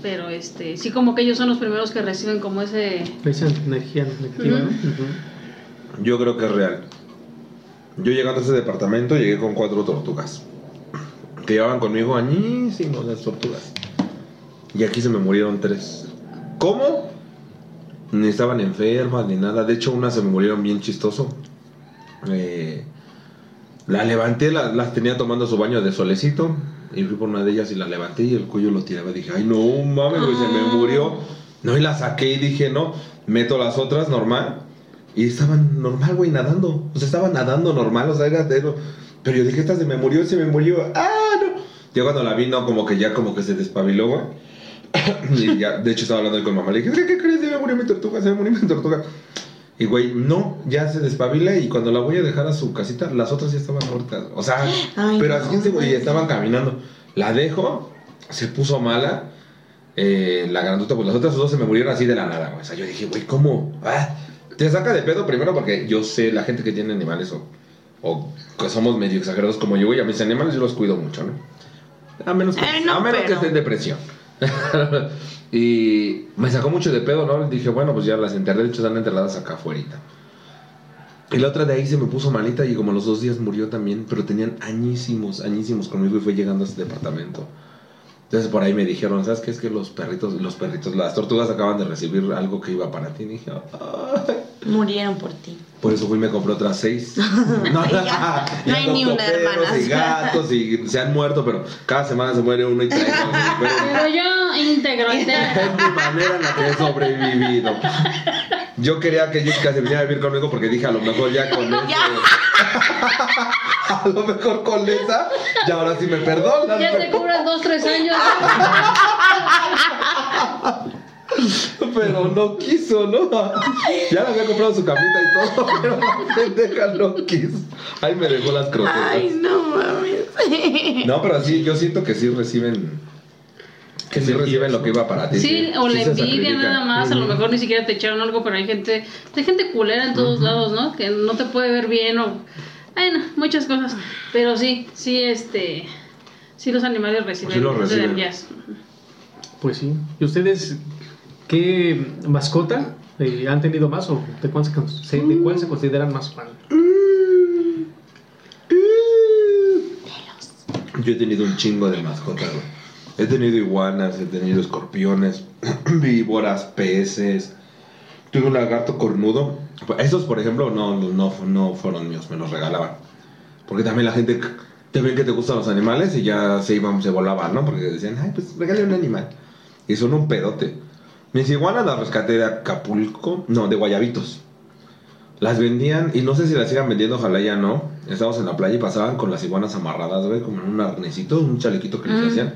S1: pero este, sí como que ellos son los primeros que reciben como ese...
S4: Esa energía negativa.
S2: Yo creo que es real. Yo llegando a ese departamento llegué con cuatro tortugas. Que llevaban conmigo añísimos las tortugas. Y aquí se me murieron tres. ¿Cómo? Ni estaban enfermas ni nada. De hecho, unas se me murieron bien chistoso. Eh, la levanté, la- las tenía tomando su baño de solecito. Y fui por una de ellas y la levanté y el cuello lo tiraba. Dije, ay, no mames, güey, se me murió. No, y la saqué y dije, no, meto las otras normal. Y estaban normal, güey, nadando. O sea, estaban nadando normal, o sea, era de... Pero yo dije, esta se me murió, se me murió. ¡Ah, no! Ya cuando la vi, no, como que ya como que se despabiló, güey. y ya, de hecho, estaba hablando ahí con mamá. Le dije, ¿qué, qué crees? Se me murió mi tortuga, se me murió mi tortuga. Y, güey, no, ya se despabila y cuando la voy a dejar a su casita, las otras ya estaban muertas. O sea,
S3: Ay,
S2: pero
S3: no.
S2: así en seguridad estaban caminando. La dejo, se puso mala. eh, la grandota, pues las otras dos se me murieron así de la nada, güey. O sea, yo dije, güey, ¿cómo? Ah, te saca de pedo primero porque yo sé, la gente que tiene animales o, o que somos medio exagerados como yo, güey, a mis animales yo los cuido mucho, ¿no? A menos que,
S3: Eh, no,
S2: a menos que esté en depresión. y me sacó mucho de pedo, ¿no? Dije, bueno, pues ya las enterré, de hecho están enterradas acá afuera. Y la otra de ahí se me puso malita y como a los dos días murió también, pero tenían añísimos, añísimos conmigo y fue llegando a este departamento. Entonces por ahí me dijeron, ¿sabes qué? Es que los perritos, los perritos, las tortugas acaban de recibir algo que iba para ti. Y dije.
S3: Murieron por ti.
S2: Por eso fui y me compré otras seis. No,
S3: Ya, no hay ni una,
S2: perros
S3: hermanas.
S2: Y gatos y se han muerto, pero cada semana se muere uno y traigo. Pero
S1: Pero yo íntegro,
S2: es mi manera en la que he sobrevivido. Yo quería que Jessica se viniera a vivir conmigo porque dije, a lo mejor ya con ese... a lo mejor con esa, ya ahora sí me perdonan.
S1: Ya te cubran dos, tres años.
S2: Pero no quiso, ¿no? Ya le había comprado su camita y todo, pero la pendeja no quiso. Ahí me dejó las croquetas.
S3: Ay, no mames.
S2: No, pero sí, yo siento que sí reciben... Que sí reciben lo que iba para ti.
S1: Sí, o la envidia nada más, a lo mejor ni siquiera te echaron algo, pero hay gente, hay gente culera en todos lados, ¿no? Que no te puede ver bien o, bueno, muchas cosas, pero sí, sí, este, sí los animales reciben,
S2: Sí los reciben.
S4: Pues sí. ¿Y ustedes qué mascota eh, han tenido más o de cuál se, de cuál se consideran más fan?
S2: Yo he tenido un chingo de mascotas, güey. He tenido iguanas, he tenido escorpiones, víboras, peces. Tuve un lagarto cornudo. Esos, por ejemplo, no, no, no fueron míos, me los regalaban. Porque también la gente te ven que te gustan los animales y ya se iban, se volaban, ¿no? Porque decían, ay, pues regale un animal. Y son un pedote. Mis iguanas las rescaté de Acapulco, no, de Guayabitos. Las vendían, y no sé si las sigan vendiendo, ojalá ya no. Estábamos en la playa y pasaban con las iguanas amarradas, güey, como en un arnesito, un chalequito que les
S1: Mm.
S2: hacían.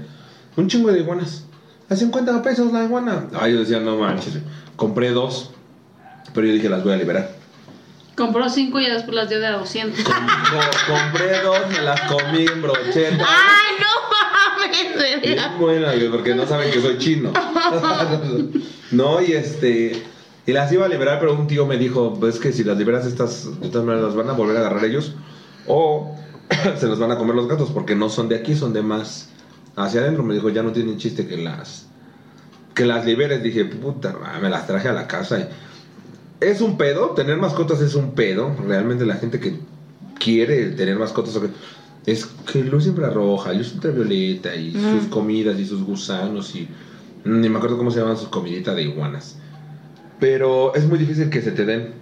S2: Un chingo de iguanas. A 50 pesos la iguana. Ay, yo decía, no manches. Compré dos, pero yo dije, las voy a liberar.
S1: Compró cinco y después las dio de a 200.
S2: Co- compré dos, me las comí en brocheta.
S3: Ay, no
S2: Bien buena, güey, porque no saben que soy chino. no, y este. Y las iba a liberar, pero un tío me dijo: Ves que si las liberas, estas de todas maneras las van a volver a agarrar ellos. O se los van a comer los gatos, porque no son de aquí, son de más hacia adentro. Me dijo: Ya no tienen chiste que las. Que las liberes. Dije: Puta, ma, me las traje a la casa. y- es un pedo, tener mascotas es un pedo. Realmente la gente que quiere tener mascotas o que- es que luz siempre roja, luz ultravioleta y
S3: Mm.
S2: sus comidas y sus gusanos y ni me acuerdo cómo se llaman sus comiditas de iguanas. Pero es muy difícil que se te den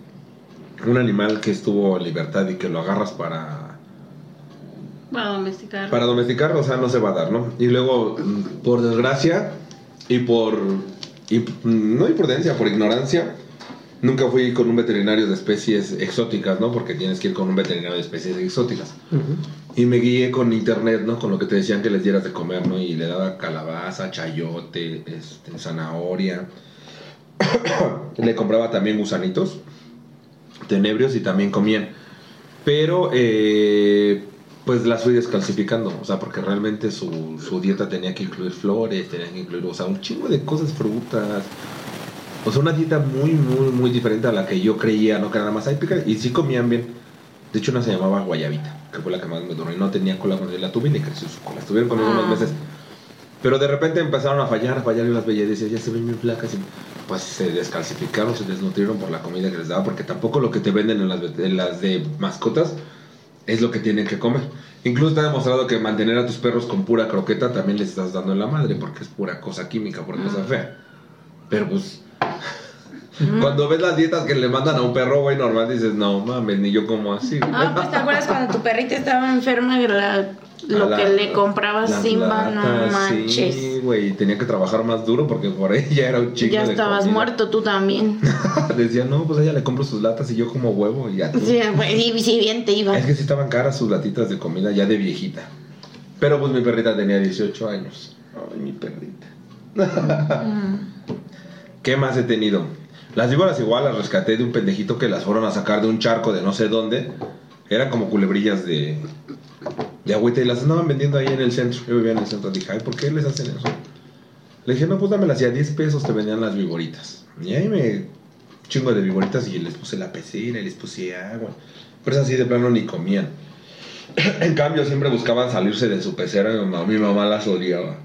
S2: un animal que estuvo en libertad y que lo agarras para
S1: Para domesticar.
S2: para domesticar, o sea, no se va a dar, ¿no? Y luego, por desgracia y por y, no imprudencia, por ignorancia, nunca fui con un veterinario de especies exóticas, ¿no? Porque tienes que ir con un veterinario de especies exóticas.
S4: Ujú.
S2: Y me guié con internet, ¿no? Con lo que te decían que les dieras de comer, ¿no? Y le daba calabaza, chayote, este, zanahoria. le compraba también gusanitos, tenebrios y también comían. Pero, eh, pues las fui descalcificando, o sea, porque realmente su, su dieta tenía que incluir flores, tenía que incluir, o sea, un chingo de cosas, frutas. O sea, una dieta muy, muy, muy diferente a la que yo creía, ¿no? Que nada más hay picar. Y sí comían bien. De hecho, una se llamaba Guayabita, que fue la que más me duró. Y no tenía cola cuando yo la tuve y le creció su cola. Estuvieron conmigo
S3: Ah.
S2: unos meses. Pero de repente empezaron a fallar, a fallar y las veía y decía, ya se ven bien flacas. Y pues se descalcificaron, se desnutrieron por la comida que les daba, porque tampoco lo que te venden en las, en las de mascotas es lo que tienen que comer. Incluso está demostrado que mantener a tus perros con pura croqueta también les estás dando en la madre, porque es pura cosa química, pura cosa fea. Pero pues. Cuando ves las dietas que le mandan a un perro, güey, normal dices, no mames, ni yo como así. güey".
S3: Ah, pues te acuerdas cuando tu perrita estaba enferma y la- lo
S2: la-
S3: que le comprabas Simba, no manches.
S2: Sí, güey, tenía que trabajar más duro porque por ahí ya era un chingo
S3: ya estabas muerto tú también.
S2: Decía, no, pues a ella le compro sus latas y yo como huevo y ya.
S3: Sí, güey, y si bien te iba.
S2: Es que sí estaban caras sus latitas de comida ya de viejita. Pero pues mi perrita tenía 18 años. Ay, mi perrita. ¿Qué más he tenido? Las víboras igual las rescaté de un pendejito que las fueron a sacar de un charco de no sé dónde. Eran como culebrillas de, de agüita y las andaban vendiendo ahí en el centro. Yo vivía en el centro. Dije, ay, ¿por qué les hacen eso? Le dije, no, pues dámelas y a 10 pesos te vendían las viboritas. Y ahí me chingo de viboritas y les puse la pecera y les puse agua. Pero esas así de plano ni comían. en cambio, siempre buscaban salirse de su pecera. Mi mamá, mi mamá las odiaba.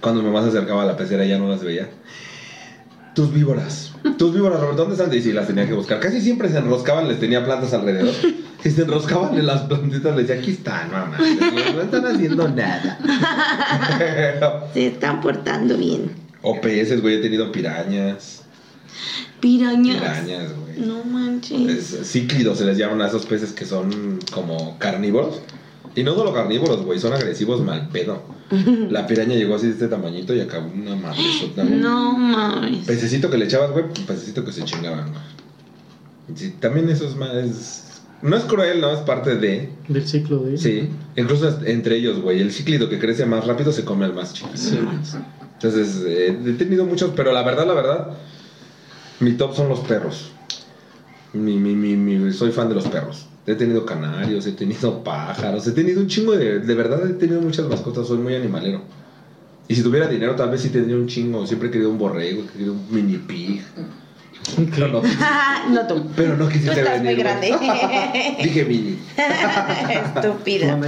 S2: Cuando mi mamá se acercaba a la pecera ya no las veía. Tus víboras. Tus víboras, Robert, ¿dónde están? Y sí, las tenía que buscar. Casi siempre se enroscaban, les tenía plantas alrededor. Y se enroscaban en las plantitas, les decía, aquí están, mamá. No están haciendo nada.
S3: Se están portando bien.
S2: o peces, güey, he tenido pirañas.
S3: Pirañas.
S2: Pirañas, güey.
S3: No manches.
S2: Es- cíclidos se les llaman a esos peces que son como carnívoros. Y no solo carnívoros, güey, son agresivos mal pedo. La piraña llegó así de este tamañito y acabó una madre.
S3: No mames.
S2: Pececito que le echabas, güey, pececito que se chingaban, güey. Sí, también eso es más. No es cruel, no es parte de.
S4: Del ciclo de.
S2: Sí. Incluso entre ellos, güey. El cíclido que crece más rápido se come al más chiquito.
S4: Sí.
S2: Entonces, eh, he tenido muchos, pero la verdad, la verdad, mi top son los perros. Mi, mi, mi, mi- soy fan de los perros. He tenido canarios, he tenido pájaros, he tenido un chingo de... De verdad, he tenido muchas mascotas, soy muy animalero. Y si tuviera dinero, tal vez sí tendría un chingo. Siempre he querido un borrego, he querido un mini pig. Pero no,
S3: no tú.
S2: pero no
S3: Tú
S2: quisiste
S3: estás muy
S2: venir,
S3: grande.
S2: güey. Dije mini.
S3: Estúpida.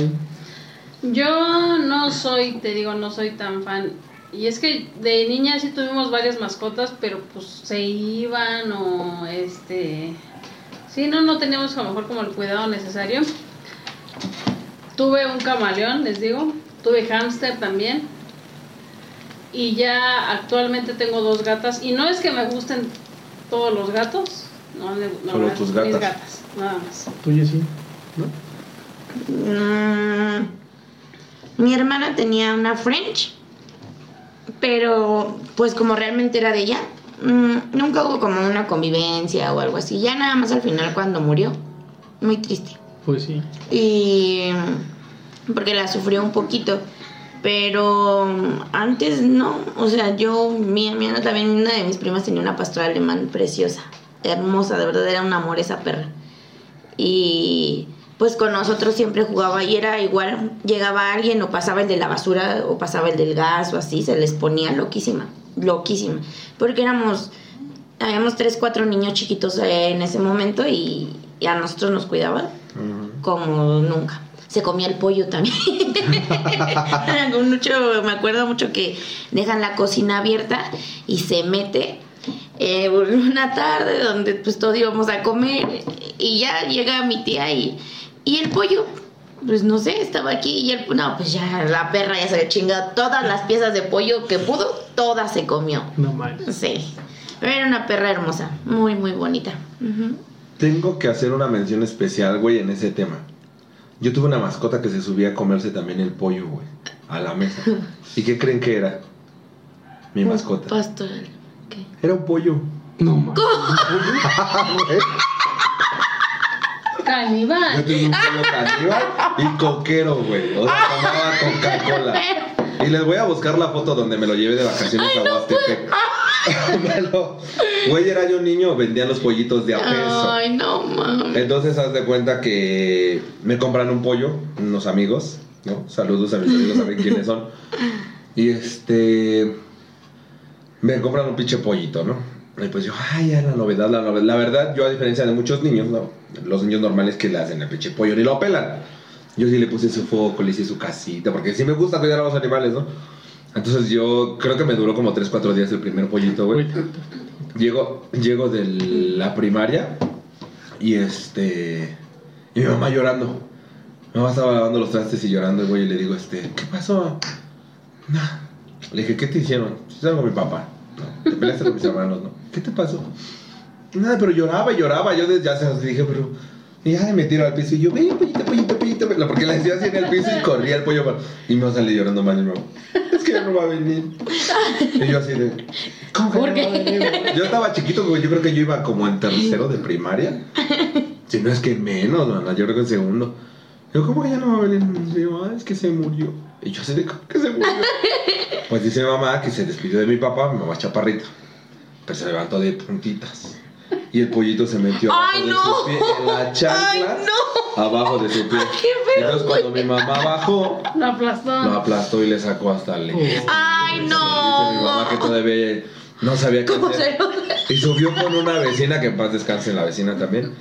S1: Yo no soy, te digo, no soy tan fan. Y es que de niña sí tuvimos varias mascotas, pero pues se iban o este... Sí, no, no teníamos a lo mejor como el cuidado necesario. Tuve un camaleón, les digo. Tuve hámster también. Y ya actualmente tengo dos gatas. Y no es que me gusten todos los gatos. No, no,
S2: Solo tus
S1: Mis
S2: gatas.
S1: gatas, nada más.
S4: Tú, Jessy. ¿No?
S3: Mm, mi hermana tenía una French, pero pues como realmente era de ella, mm, nunca hubo como una convivencia o algo así. Ya nada más al final cuando murió, muy triste.
S4: Pues sí.
S3: Y porque la sufrió un poquito. Pero antes no, o sea, yo, mi, mi Ana también, una de mis primas tenía una pastora alemán preciosa, hermosa, de verdad era un amor esa perra. Y pues con nosotros siempre jugaba y era igual, llegaba alguien o pasaba el de la basura o pasaba el del gas o así, se les ponía loquísima, loquísima. Porque éramos, habíamos tres, cuatro niños chiquitos eh, en ese momento y, y a nosotros nos cuidaban como nunca. Se comía el pollo también. mucho, me acuerdo mucho que dejan la cocina abierta y se mete eh, una tarde donde pues todos íbamos a comer y ya llega mi tía y, y el pollo, pues no sé, estaba aquí y el, no, pues ya la perra ya se había chingado todas las piezas de pollo que pudo, todas se comió.
S4: No mal.
S3: Sí, pero era una perra hermosa, muy, muy bonita.
S2: Tengo que hacer una mención especial, güey, en ese tema. Yo tuve una mascota que se subía a comerse también el pollo, güey, a la mesa. ¿Y qué creen que era? Mi mascota.
S3: Pastoral. ¿Qué?
S2: Era un pollo.
S4: No mal.
S2: Güey, Yo
S1: Caníbal.
S2: tenía un pollo caníbal y coquero, güey. O sea, tomaba Coca-Cola. Y les voy a buscar la foto donde me lo llevé de vacaciones a Huastepec. Güey, era yo niño, vendían los pollitos de a peso.
S3: Ay, no mames.
S2: Entonces, haz de cuenta que me compran un pollo, unos amigos, ¿no? Saludos a mis amigos, saben quiénes son. Y este. Me compran un pinche pollito, ¿no? Y pues yo, ay, ya la novedad, la novedad. La verdad, yo a diferencia de muchos niños, ¿no? Los niños normales que le hacen el pinche pollo ni lo pelan. Yo sí le puse su foco, le hice su casita, porque sí me gusta cuidar a los animales, ¿no? Entonces yo creo que me duró como 3, 4 días el primer pollito, güey. Llego, llego de la primaria y este. Y mi mamá llorando. Mi mamá estaba lavando los trastes y llorando, güey. Y le digo, este, ¿qué pasó? No. Le dije, ¿qué te hicieron? Estaba con mi papá. Te peleaste con mis hermanos, ¿no? ¿Qué te pasó? Nada, pero lloraba y lloraba. Yo desde ya se los dije, pero. Y ya me tiro al piso y yo, ven, pollito, pollito, pollito. ven". Porque le decía así en el piso y corría el pollo. para- Y me salí llorando más y me es que ya no va a venir. Y yo así de, ¿cómo que
S1: ¿Por
S2: no
S1: qué?
S2: va a venir? Yo estaba chiquito, güey. Yo creo que yo iba como en tercero de primaria. Si no es que menos, man, yo creo que en segundo. Yo, ¿cómo que ya no va a venir? Y yo, "Ah, es que se murió. Y yo así de, ¿cómo que se murió? Pues dice mi mamá que se despidió de mi papá, mi mamá es chaparrita. Pero se levantó de puntitas. Y el pollito se metió abajo
S3: ¡Ay,
S2: de
S3: no!
S2: su pie, en la chancla,
S3: ¡Ay, no!
S2: abajo de su pie.
S3: ¡Qué
S2: Entonces cuando mi mamá bajó,
S1: Lo aplastó.
S2: lo aplastó y le sacó hasta el...
S3: ¡Ay,
S2: Dice mi mamá que
S3: no!
S2: todavía no sabía qué
S3: ¿Cómo
S2: hacer. Y subió con una vecina, que en paz descanse la vecina también.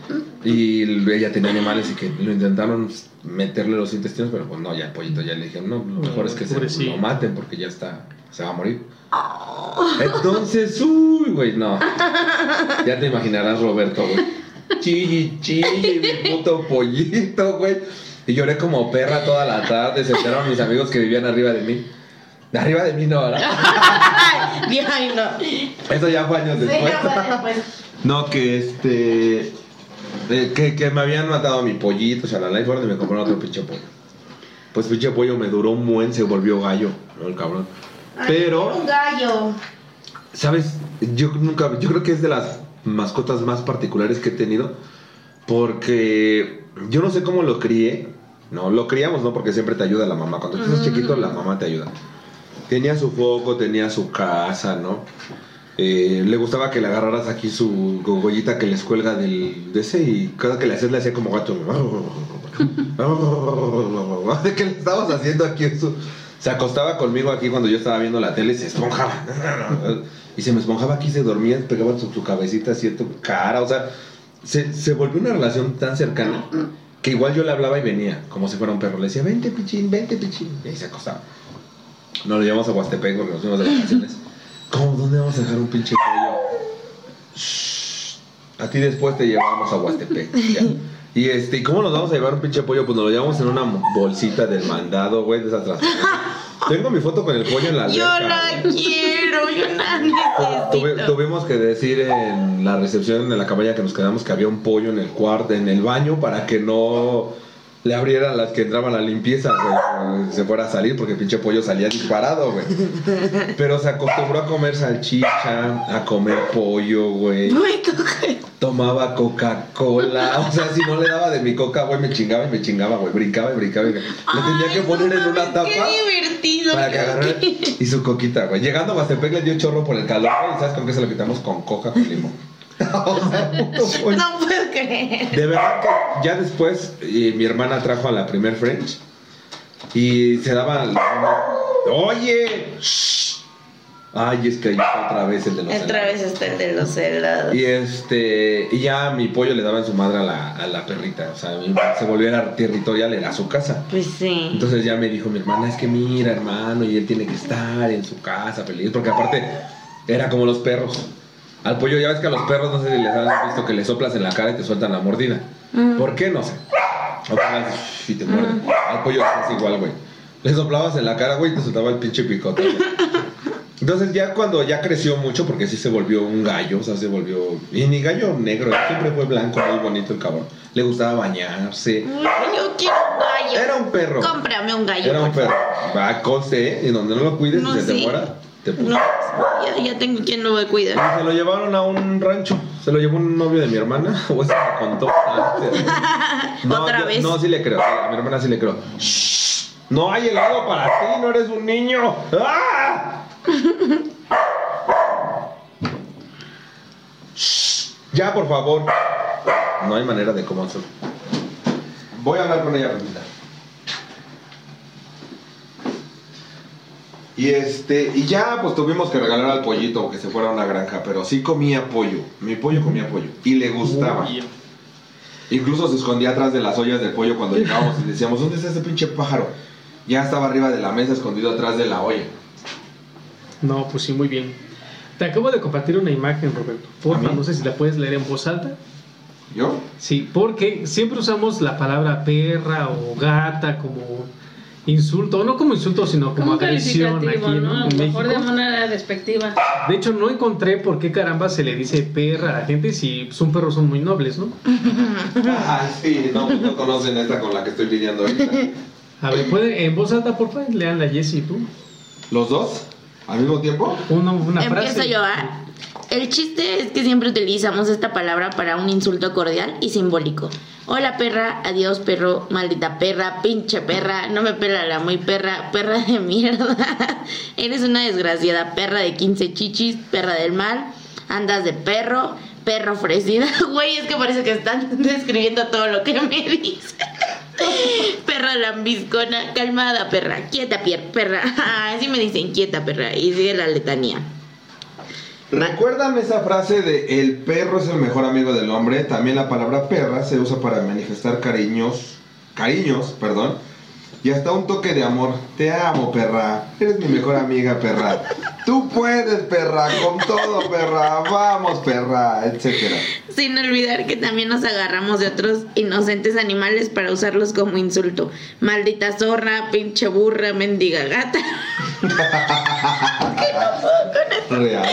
S2: Y ella tenía animales y que lo intentaron meterle los intestinos, pero pues no, ya el pollito ya le dijeron, no, lo mejor es que se lo maten porque ya está, se va a morir. Entonces, uy, güey, no. Ya te imaginarás, Roberto, güey. Chilli, chilli, mi puto pollito, güey. Y lloré como perra toda la tarde. Se enteraron mis amigos que vivían arriba de mí. De arriba de mí no, ¿verdad?
S3: Ay, no.
S2: Eso ya fue años
S3: Sí,
S2: después.
S3: ya fue después.
S2: No, que este. Eh, que, que me habían matado a mi pollito, shalala, y fueron y me compraron otro pinche pollo. Pues pinche pollo me duró un buen, se volvió gallo, ¿no? El cabrón.
S3: Ay,
S2: Pero,
S3: Un gallo.
S2: ¿sabes? Yo nunca. Yo creo que es de las mascotas más particulares que he tenido. Porque yo no sé cómo lo crié. No, lo criamos, ¿no? Porque siempre te ayuda la mamá. Cuando tú estás chiquito, la mamá te ayuda. Tenía su foco, tenía su casa, ¿no? Eh, le gustaba que le agarraras aquí su gogollita que les cuelga del de ese y cada que le hacías le hacía como gato. ¿De qué le estabas haciendo aquí eso? Se acostaba conmigo aquí cuando yo estaba viendo la tele y se esponjaba. Y se me esponjaba aquí, se dormía, pegaba su, su cabecita así cara. O sea, se, se volvió una relación tan cercana que igual yo le hablaba y venía, como si fuera un perro. Le decía, vente pichín, vente pichín. Y se acostaba. Nos lo llevamos a Huastepec porque nos fuimos de vacaciones. ¿Cómo? ¿Dónde vamos a dejar un pinche pollo? Shh. A ti después te llevamos a Huastepec. ya. Y este, ¿y cómo nos vamos a llevar un pinche pollo? Pues nos lo llevamos en una bolsita del mandado, güey, de esas. Tengo mi foto con el pollo en la
S3: Yo
S2: alberca,
S3: la
S2: güey.
S3: quiero, yo la
S2: Tuve- tuvimos que decir en la recepción de la cabaña que nos quedamos que había un pollo en el cuarto, en el baño, para que no le abrieran las que entraban a la limpieza, güey, se fuera a salir, porque el pinche pollo salía disparado, güey. Pero se acostumbró a comer salchicha, a comer pollo, güey. Tomaba Coca-Cola, o sea, si no le daba de mi coca, güey, me chingaba y me chingaba, güey, brincaba y brincaba. Y le tenía que poner en una tapa.
S3: Qué divertido.
S2: Para que
S3: que-
S2: y su coquita, güey. Llegando a Huastepec le dio chorro por el calor, ¿y sabes con qué se lo quitamos? Con coca con limón. O sea.
S3: No puedo creer.
S2: De verdad que ya después eh, mi hermana trajo a la primer French y se daba la- Oye, shh. Ay, es que ahí está otra vez el de los
S3: Otra
S2: helados.
S3: vez está el de los helados.
S2: Y este, y ya mi pollo le daba en su madre a la, a la perrita, o sea, se volviera territorial, era su casa.
S3: Pues sí.
S2: Entonces ya me dijo mi hermana, es que mira, hermano, y él tiene que estar en su casa feliz, porque aparte era como los perros. Al pollo, ya ves que a los perros, no sé si les has visto que le soplas en la cara y te sueltan la mordida.
S3: Mm.
S2: ¿Por qué? No sé. O que hagas y te muerden. Al pollo es igual, güey. Le soplabas en la cara, güey, y te soltaba el pinche picote. Entonces ya cuando ya creció mucho, porque sí se volvió un gallo, o sea, se volvió... Y ni gallo negro, siempre fue blanco, muy bonito el cabrón. Le gustaba bañarse.
S3: Yo quiero un gallo.
S2: Era un perro.
S3: Cómprame un gallo.
S2: Era un perro. Va, conste, ¿eh? Y donde no lo cuides
S3: No,
S2: y se te muera, te puso.
S3: No, ya, ya tengo quien lo va a cuidar.
S2: Se lo llevaron a un rancho. Se lo llevó un novio de mi hermana. O eso me contó. No,
S3: Otra
S2: yo-
S3: vez.
S2: No, sí le creo. A mi hermana sí le creo. Shh, No hay helado para ti, no eres un niño. ¡Ah! Shh, Ya, por favor. No hay manera de cómo hacerlo. Voy a hablar con ella, Ramita. Y este, y ya pues tuvimos que regalar al pollito que se fuera a una granja, pero sí comía pollo. Mi pollo comía pollo. Y le gustaba. Incluso se escondía atrás de las ollas del pollo cuando llegábamos y decíamos, ¿dónde está ese pinche pájaro? Ya estaba arriba de la mesa escondido atrás de la olla.
S4: No, pues sí, muy bien. Te acabo de compartir una imagen, Roberto. Porfa, no sé si la puedes leer en voz alta.
S2: ¿Yo?
S4: Sí, porque siempre usamos la palabra perra o gata como insulto, no como insulto, sino como,
S1: Como
S4: agresión aquí,
S1: ¿no?
S4: ¿no?
S1: A
S4: En
S1: lo mejor de manera despectiva.
S4: De hecho, no encontré por qué caramba se le dice perra a la gente si son perros son muy nobles, ¿no?
S2: Ah, sí, no, no conocen esta con la que estoy lidiando ahorita.
S4: A ver, ¿puede, en voz alta, por favor, lean la Jessie tú.
S2: ¿Los dos? ¿Al mismo tiempo?
S4: Una, una
S3: Empiezo
S4: frase.
S3: yo, ¿ah? El chiste es que siempre utilizamos esta palabra para un insulto cordial y simbólico. Hola perra, adiós perro, maldita perra, pinche perra, no me pela la muy perra, perra de mierda. Eres una desgraciada perra de 15 chichis, perra del mal, andas de perro, perro ofrecida. Güey, es que parece que están describiendo todo lo que me dice. Perra lambiscona, calmada perra, quieta perra. Así me dicen quieta perra y sigue la letanía.
S2: ¿Recuerdan esa frase de el perro es el mejor amigo del hombre? También la palabra perra se usa para manifestar cariños, cariños, perdón, y hasta un toque de amor. Te amo, perra. Eres mi mejor amiga, perra. Tú puedes, perra, con todo, perra. Vamos, perra, etcétera.
S3: Sin olvidar que también nos agarramos de otros inocentes animales para usarlos como insulto. Maldita zorra, pinche burra, mendiga gata,
S2: Real.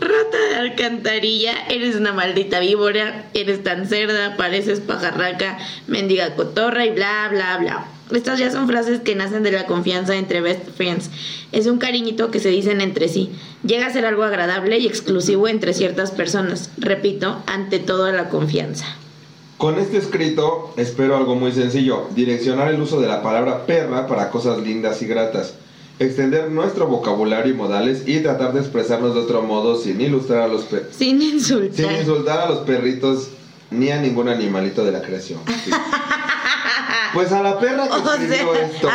S3: rata de alcantarilla, eres una maldita víbora, eres tan cerda, pareces pajarraca, mendiga cotorra y bla, bla, bla. Estas ya son frases que nacen de la confianza entre best friends. Es un cariñito que se dicen entre sí. Llega a ser algo agradable y exclusivo entre ciertas personas. Repito, ante todo la confianza.
S2: Con este escrito espero algo muy sencillo, direccionar el uso de la palabra perra para cosas lindas y gratas, extender nuestro vocabulario y modales y tratar de expresarnos de otro modo sin ilustrar a los pe-
S3: Sin insultar.
S2: sin insultar a los perritos ni a ningún animalito de la creación. Sí. Pues a la perra que
S3: O
S2: escribió
S3: sea,
S2: esto,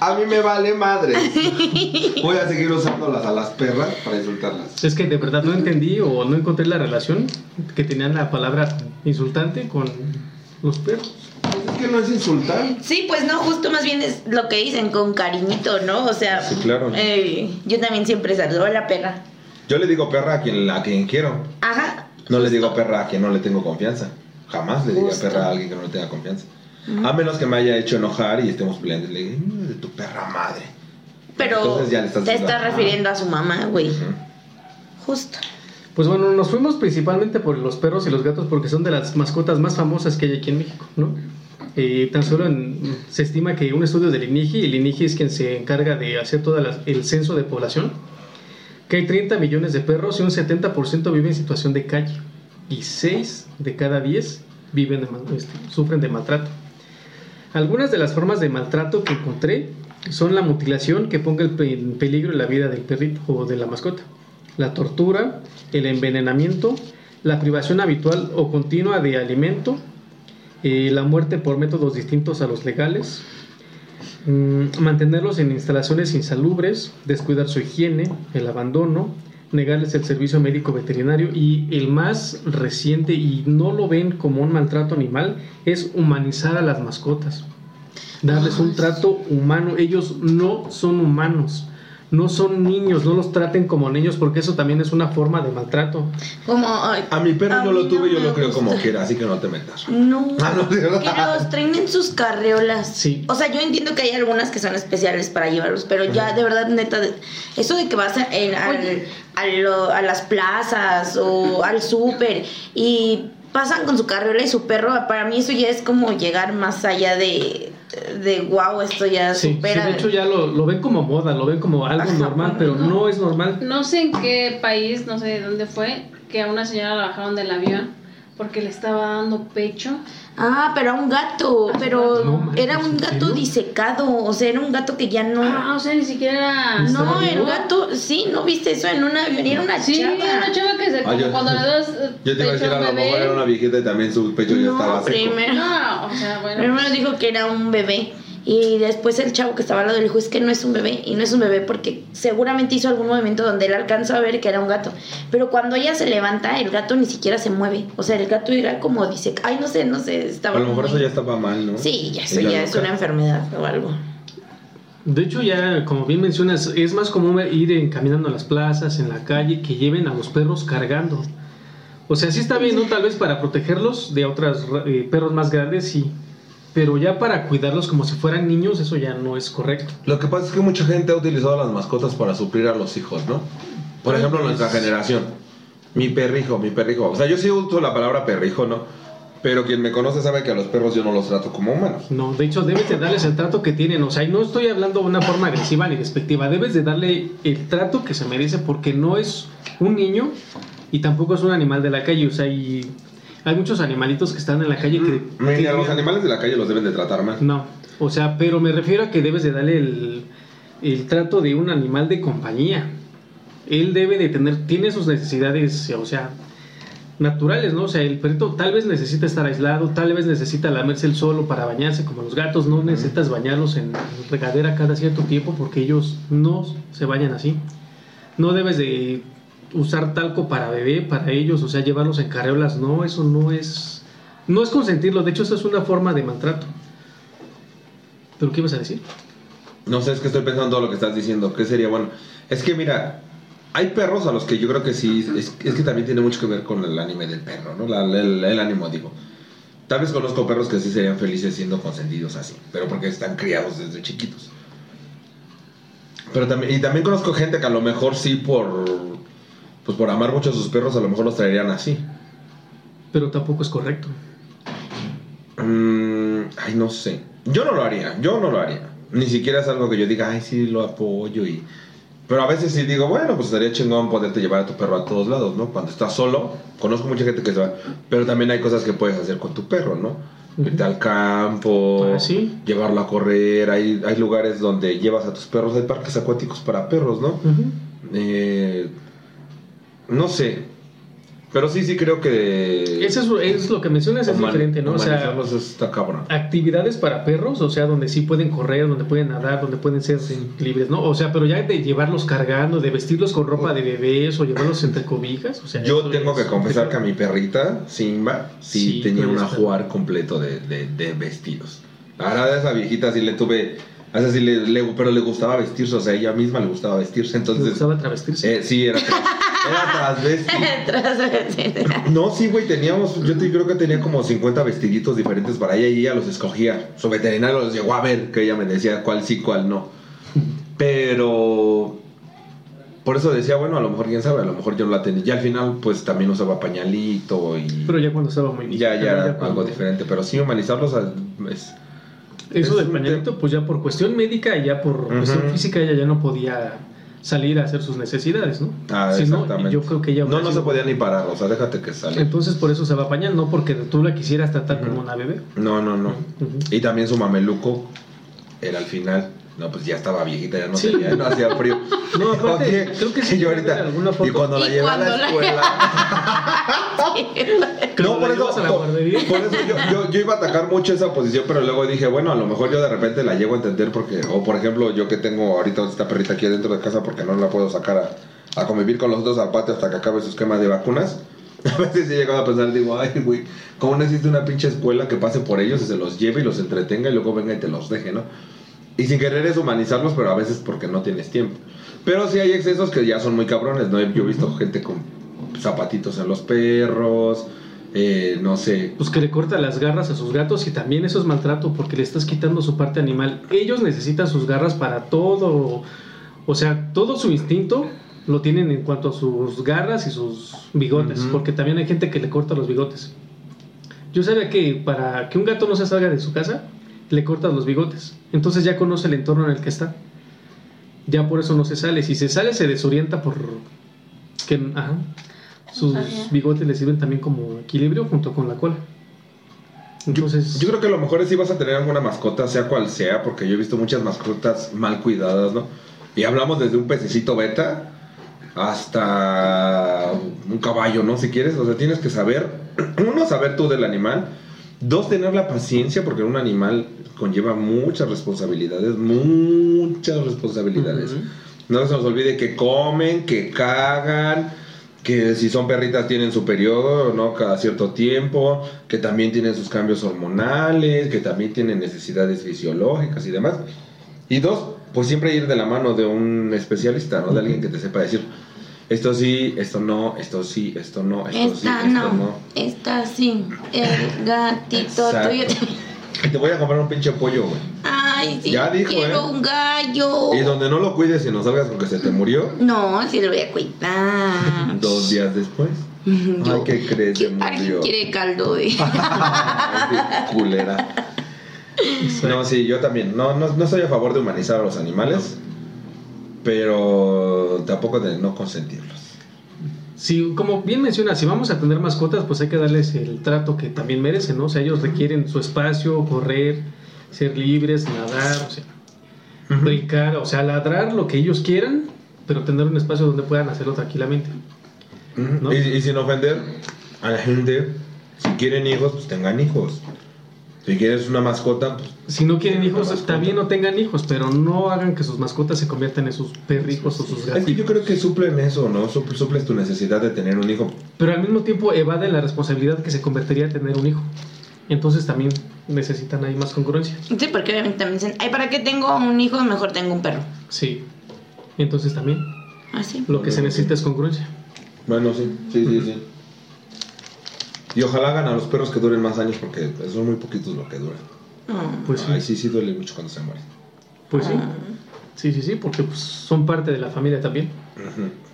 S2: a mí me vale madre. Voy a seguir usándolas a las perras para insultarlas.
S4: Es que de verdad no entendí o no encontré la relación que tenían la palabra insultante con los perros.
S2: Pues es que no es insultar.
S3: Sí, pues no, justo más bien es lo que dicen con cariñito, ¿no? O sea,
S2: Sí, claro.
S3: eh, yo también siempre saludo a la perra.
S2: Yo le digo perra a quien, a quien quiero.
S3: Ajá.
S2: No le digo perra a quien no le tengo confianza. Jamás le diría
S3: Justo.
S2: perra a alguien que no le tenga confianza. A menos que me haya hecho enojar y estemos peleando. Le digo, "Mm, de tu perra madre.
S3: Pero
S2: Entonces ya le estás
S3: te estás refiriendo a su mamá, güey. Justo.
S4: Pues bueno, nos fuimos principalmente por los perros y los gatos porque son de las mascotas más famosas que hay aquí en México, ¿no? Eh, tan solo en- se estima que un estudio del INIGI, el INIGI es quien se encarga de hacer todo el censo de población, que hay 30 millones de perros y un 70% vive en situación de calle y 6 de cada 10 viven de este, sufren de maltrato. Algunas de las formas de maltrato que encontré son la mutilación que ponga en peligro la vida del perrito o de la mascota, la tortura, el envenenamiento, la privación habitual o continua de alimento, eh, la muerte por métodos distintos a los legales, mm, mantenerlos en instalaciones insalubres, descuidar su higiene, el abandono, negarles el servicio médico veterinario y el más reciente y no lo ven como un maltrato animal es humanizar a las mascotas. Darles un trato humano. Ellos no son humanos. No son niños, no los traten como niños porque eso también es una forma de maltrato.
S3: Como. ay,
S2: A mi perro
S3: a
S2: yo
S3: mí
S2: lo tuve,
S3: no
S2: yo lo creo como quiera, así que no te metas.
S3: No.
S2: Ah, no.
S3: Que los traen en sus carreolas.
S4: Sí.
S3: O sea, yo entiendo que hay algunas que son especiales para llevarlos, pero ya de verdad, neta, de- eso de que vas a, en- al- a, lo- a las plazas o al súper y pasan con su carriola y su perro, para mí eso ya es como llegar más allá de, de wow, esto ya
S4: Sí, sí,
S3: supera.
S4: de hecho ya lo, lo ven como moda, lo ven como algo
S3: Ajá,
S4: normal, pero
S1: no.
S4: no es normal.
S1: No sé en qué país, no sé de dónde fue, que a una señora la bajaron del avión porque le estaba dando pecho.
S3: Ah, pero a un gato, pero
S4: No
S3: era un
S4: ¿en
S3: gato
S4: serio?
S3: disecado, o sea, era un gato que ya no...
S1: Ah, o sea, ni siquiera...
S4: ¿Está
S3: No, el
S4: vivo?
S3: gato, sí, ¿no viste eso en una avión? Era una
S1: Sí,
S3: chava.
S1: una chava que se...
S2: Ah, yo-
S1: cuando le das eh,
S2: Yo te iba a decir, a lo
S1: un
S2: mejor era una viejita y también su pecho ya estaba seco.
S3: primero.
S1: No, o sea, bueno.
S3: Primero dijo que era un bebé y después el chavo que estaba al lado le dijo es que no es un bebé y no es un bebé porque seguramente hizo algún movimiento donde él alcanzó a ver que era un gato. Pero cuando ella se levanta, el gato ni siquiera se mueve. O sea, el gato era como dice, ay, no sé, no sé, estaba
S2: A lo mejor
S3: muy-
S2: eso ya estaba mal, ¿no?
S3: Sí, ya eso ya es una enfermedad o algo.
S4: De hecho, ya como bien mencionas, es más común ir en- caminando a las plazas, en la calle, que lleven a los perros cargando. O sea, sí está bien, ¿no? Tal vez para protegerlos de otros perros más grandes, sí. Pero ya para cuidarlos como si fueran niños, eso ya no es correcto.
S2: Lo que pasa es que mucha gente ha utilizado las mascotas para suplir a los hijos, ¿no? Por ejemplo, nuestra generación. Mi perrijo, mi perrijo. O sea, yo sí uso la palabra perrijo, ¿no? Pero quien me conoce sabe que a los perros yo no los trato como humanos.
S4: No, de hecho, debes de darles el trato que tienen. O sea, y no estoy hablando de una forma agresiva ni despectiva. Debes de darle el trato que se merece porque no es un niño y tampoco es un animal de la calle. O sea, y hay muchos animalitos que están en la calle que...
S2: Mira,
S4: que-
S2: los animales de la calle los deben de tratar mal.
S4: No, o sea, pero me refiero a que debes de darle el, el trato de un animal de compañía. Él debe de tener, tiene sus necesidades, o sea, naturales, ¿no? O sea, el perrito tal vez necesita estar aislado, tal vez necesita lamerse el solo para bañarse, como los gatos, no necesitas bañarlos en regadera cada cierto tiempo porque ellos no se bañan así. No debes de usar talco para bebé, para ellos, o sea, llevarlos en carreolas, no, eso no es, no es consentirlo, de hecho eso es una forma de maltrato. ¿Pero qué ibas a decir?
S2: No sé, es que estoy pensando todo lo que estás diciendo. ¿Qué sería bueno? Es que mira, hay perros a los que yo creo que sí, es, que también tiene mucho que ver con el anime del perro, ¿no? La- el, el ánimo, digo. Tal vez conozco perros que sí serían felices siendo consentidos así, pero porque están criados desde chiquitos. Pero también, y también conozco gente que a lo mejor sí por, pues por amar mucho a sus perros, a lo mejor los traerían así.
S4: Pero tampoco es correcto.
S2: Mm, ay, no sé. Yo no lo haría, yo no lo haría. Ni siquiera es algo que yo diga, ay, sí, lo apoyo y... Pero a veces sí digo, bueno, pues estaría chingón poderte llevar a tu perro a todos lados, ¿no? Cuando estás solo, conozco mucha gente que se va, pero también hay cosas que puedes hacer con tu perro, ¿no? Irte al campo,
S4: Ah, sí.
S2: llevarlo a correr, hay, hay lugares donde llevas a tus perros, hay parques acuáticos para perros, ¿no? Eh, no sé, pero sí, sí creo que...
S4: Eso es, es lo que mencionas, es diferente, ¿no? O sea,
S2: está cabrón.
S4: actividades para perros, o sea, donde sí pueden correr, donde pueden nadar, donde pueden ser libres, ¿no? O sea, pero ya de llevarlos cargando, de vestirlos con ropa de bebés o llevarlos entre cobijas, o sea...
S2: Yo tengo
S4: es-
S2: que confesar que a mi perrita, Simba, sí,
S4: Sí,
S2: tenía un ajuar completo de, de- de vestidos. La verdad, a esa viejita sí le tuve. A esa sí le, le- pero le gustaba vestirse, o sea, ella misma le gustaba vestirse, entonces.
S4: gustaba travestirse.
S2: eh, sí, era, era No, sí, güey, teníamos. Yo te- creo que tenía como 50 vestiditos diferentes para ella y ella los escogía. Su veterinario los llegó a ver, que ella me decía cuál sí, cuál no. Pero. Por eso decía, bueno, a lo mejor quién sabe, a lo mejor yo no la tenía. Ya al final, pues también usaba pañalito y.
S4: pero ya cuando estaba muy bien.
S2: ya, ya era
S4: cuando-
S2: algo diferente. Pero sí, humanizarlos es.
S4: Eso
S2: Es
S4: del pañalito, pues ya por cuestión médica y ya por cuestión física ella ya no podía salir a hacer sus necesidades, ¿no?
S2: Ah,
S4: Si no,
S2: exactamente.
S4: yo creo que ella
S2: No, no se podía ni parar, o sea, déjate que sale.
S4: Entonces por eso se va a pañal, no porque tú la quisieras tratar como una bebé.
S2: No, no, no. Y también su mameluco era al final. No, pues ya estaba viejita, ya no
S4: Sí.
S2: tenía, no hacía frío.
S4: No, aparte,
S2: Oye,
S4: creo que sí
S2: y yo ahorita. Y cuando la llevé a la
S3: la-
S2: escuela. No, por eso, por, eso yo, yo, yo iba a atacar mucho esa posición, pero luego dije, bueno, a lo mejor yo de repente la llego a entender porque, o por ejemplo, yo que tengo ahorita esta perrita aquí dentro de casa porque no la puedo sacar a, a convivir con los dos al patio hasta que acabe su esquema de vacunas. A veces he llegado a pensar, digo, ay, güey, ¿cómo necesita una pinche escuela que pase por ellos y se los lleve y los entretenga y luego venga y te los deje, ¿no? Y sin querer es humanizarlos, pero a veces porque no tienes tiempo. Pero sí hay excesos que ya son muy cabrones, ¿no? Yo he visto gente con zapatitos en los perros, eh, no sé.
S4: Pues que le corta las garras a sus gatos y también eso es maltrato porque le estás quitando su parte animal. Ellos necesitan sus garras para todo, o sea, todo su instinto lo tienen en cuanto a sus garras y sus bigotes,
S2: Ujú.
S4: porque también hay gente que le corta los bigotes. Yo sabía que para que un gato no se salga de su casa, le cortas los bigotes. Entonces ya conoce el entorno en el que está. Ya por eso no se sale. Si se sale, se desorienta por que ajá, sus bigotes le sirven también como equilibrio junto con la cola. Entonces,
S2: Yo creo que a lo mejor es si vas a tener alguna mascota, sea cual sea, porque yo he visto muchas mascotas mal cuidadas, ¿no? Y hablamos desde un pececito beta hasta un caballo, ¿no? Si quieres, o sea, tienes que saber, uno, saber tú del animal, dos, tener la paciencia, porque un animal conlleva muchas responsabilidades, muchas responsabilidades. No se nos olvide que comen, que cagan, que si son perritas tienen su periodo, ¿no? Cada cierto tiempo, que también tienen sus cambios hormonales, que también tienen necesidades fisiológicas y demás. Y dos, pues siempre ir de la mano de un especialista, ¿no? De alguien que te sepa decir, esto sí, esto no, esto sí, esto no, esto sí,
S3: Esta
S2: esto
S3: no,
S2: no.
S3: esta sí. El gatito
S2: Exacto.
S3: tuyo.
S2: Te voy a comprar un pinche pollo, güey.
S3: Ay, sí.
S2: Ya dijo,
S3: quiero
S2: ¿eh?
S3: un gallo.
S2: Y donde no lo cuides y no salgas con que se te murió,
S3: No, sí lo voy a cuidar.
S2: dos días después.
S3: Yo-
S2: Ay, ¿qué crees?
S3: ¿Qui- ¿Alguien
S2: murió.
S3: quiere caldo de.?
S2: Ay, qué culera. No, sí, yo también. No, no, no estoy a favor de humanizar a los animales, pero tampoco de no consentirlos.
S4: Si, como bien menciona, si vamos a tener mascotas, pues hay que darles el trato que también merecen, ¿no? O sea, ellos requieren su espacio, correr, ser libres, nadar, o sea, brincar, o sea, ladrar lo que ellos quieran, pero tener un espacio donde puedan hacerlo tranquilamente.
S2: Ujú.
S4: ¿No?
S2: Y, y sin ofender a la gente, si quieren hijos, pues tengan hijos. Si quieres una mascota, pues
S4: Si no quieren hijos, también no tengan hijos, pero no hagan que sus mascotas se conviertan en sus perrijos o sus
S2: es que
S4: gatitos.
S2: yo creo que suplen eso, ¿no? Sup- Suples tu necesidad de tener un hijo.
S4: Pero al mismo tiempo evaden la responsabilidad que se convertiría en tener un hijo. Entonces también necesitan ahí más congruencia.
S3: Sí, porque obviamente también dicen, ay, ¿para qué tengo un hijo? Mejor tengo un perro.
S4: Sí. Entonces también
S3: Así.
S4: lo que se necesita es congruencia.
S2: Bueno, sí, sí, sí, sí. Y ojalá hagan a los perros que duren más años porque son muy poquitos lo que duran.
S3: Mm.
S4: Pues sí.
S2: Ay, sí, sí duele mucho cuando se mueren.
S4: Pues sí.
S3: Ah.
S4: Sí, sí, sí, porque pues, son parte de la familia también.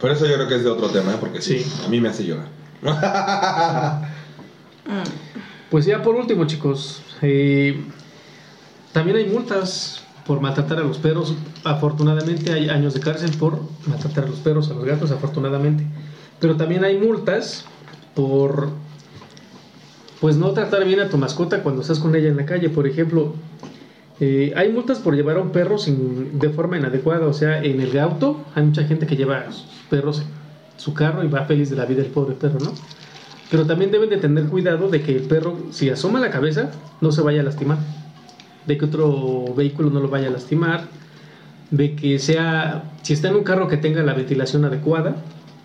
S2: Por eso yo creo que es de otro tema, ¿eh? porque sí,
S4: Sí.
S2: a mí me hace llorar.
S4: Pues ya por último, chicos, eh, también hay multas por maltratar a los perros. Afortunadamente hay años de cárcel por maltratar a los perros, a los gatos, afortunadamente. Pero también hay multas por pues no tratar bien a tu mascota cuando estás con ella en la calle. Por ejemplo, eh, hay multas por llevar a un perro sin, de forma inadecuada. O sea, en el auto hay mucha gente que lleva a sus perros en su carro y va feliz de la vida el pobre perro, ¿no? Pero también deben de tener cuidado de que el perro, si asoma la cabeza, no se vaya a lastimar. De que otro vehículo no lo vaya a lastimar. De que sea, si está en un carro que tenga la ventilación adecuada.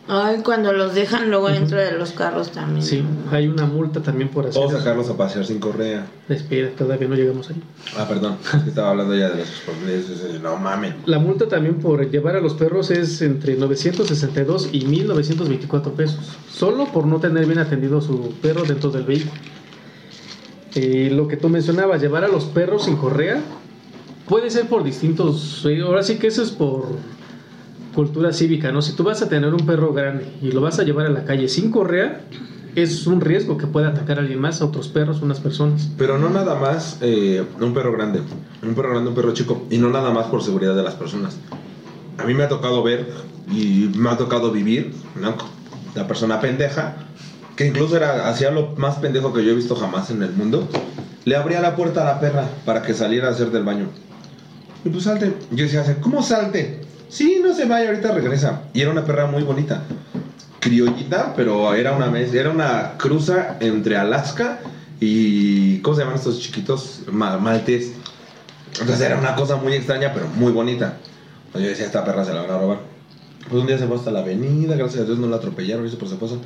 S3: Ay, cuando los dejan luego dentro de los carros también.
S4: Sí, hay una multa también por hacer
S2: O sacarlos a pasear sin correa.
S4: Espera, todavía no llegamos ahí.
S2: Ah, perdón, estaba hablando ya de los responsabilidades. No mames.
S4: La multa también por llevar a los perros es entre 962 y 1924 pesos. Solo por no tener bien atendido su perro dentro del vehículo. Eh, lo que tú mencionabas, llevar a los perros sin correa, puede ser por distintos. eh, ahora sí que eso es por cultura cívica, ¿no? Si tú vas a tener un perro grande y lo vas a llevar a la calle sin correa, es un riesgo que pueda atacar a alguien más, a otros perros, unas personas.
S2: Pero no nada más eh, un perro grande, un perro grande, un perro chico, y no nada más por seguridad de las personas. A mí me ha tocado ver y me ha tocado vivir, ¿no? La persona pendeja, que incluso era, hacía lo más pendejo que yo he visto jamás en el mundo, le abría la puerta a la perra para que saliera a hacer del baño. Y pues salte. Yo decía, ¿cómo salte? Sí, no se vaya, ahorita regresa. Y era una perra muy bonita. Criollita, pero era una mez- era una cruza entre Alaska y. ¿Cómo se llaman estos chiquitos? Ma- maltés. Entonces era una cosa muy extraña, pero muy bonita. Entonces yo decía, esta perra se la van a robar. Pues un día se fue hasta la avenida, gracias a Dios no la atropellaron, hizo por su esposo.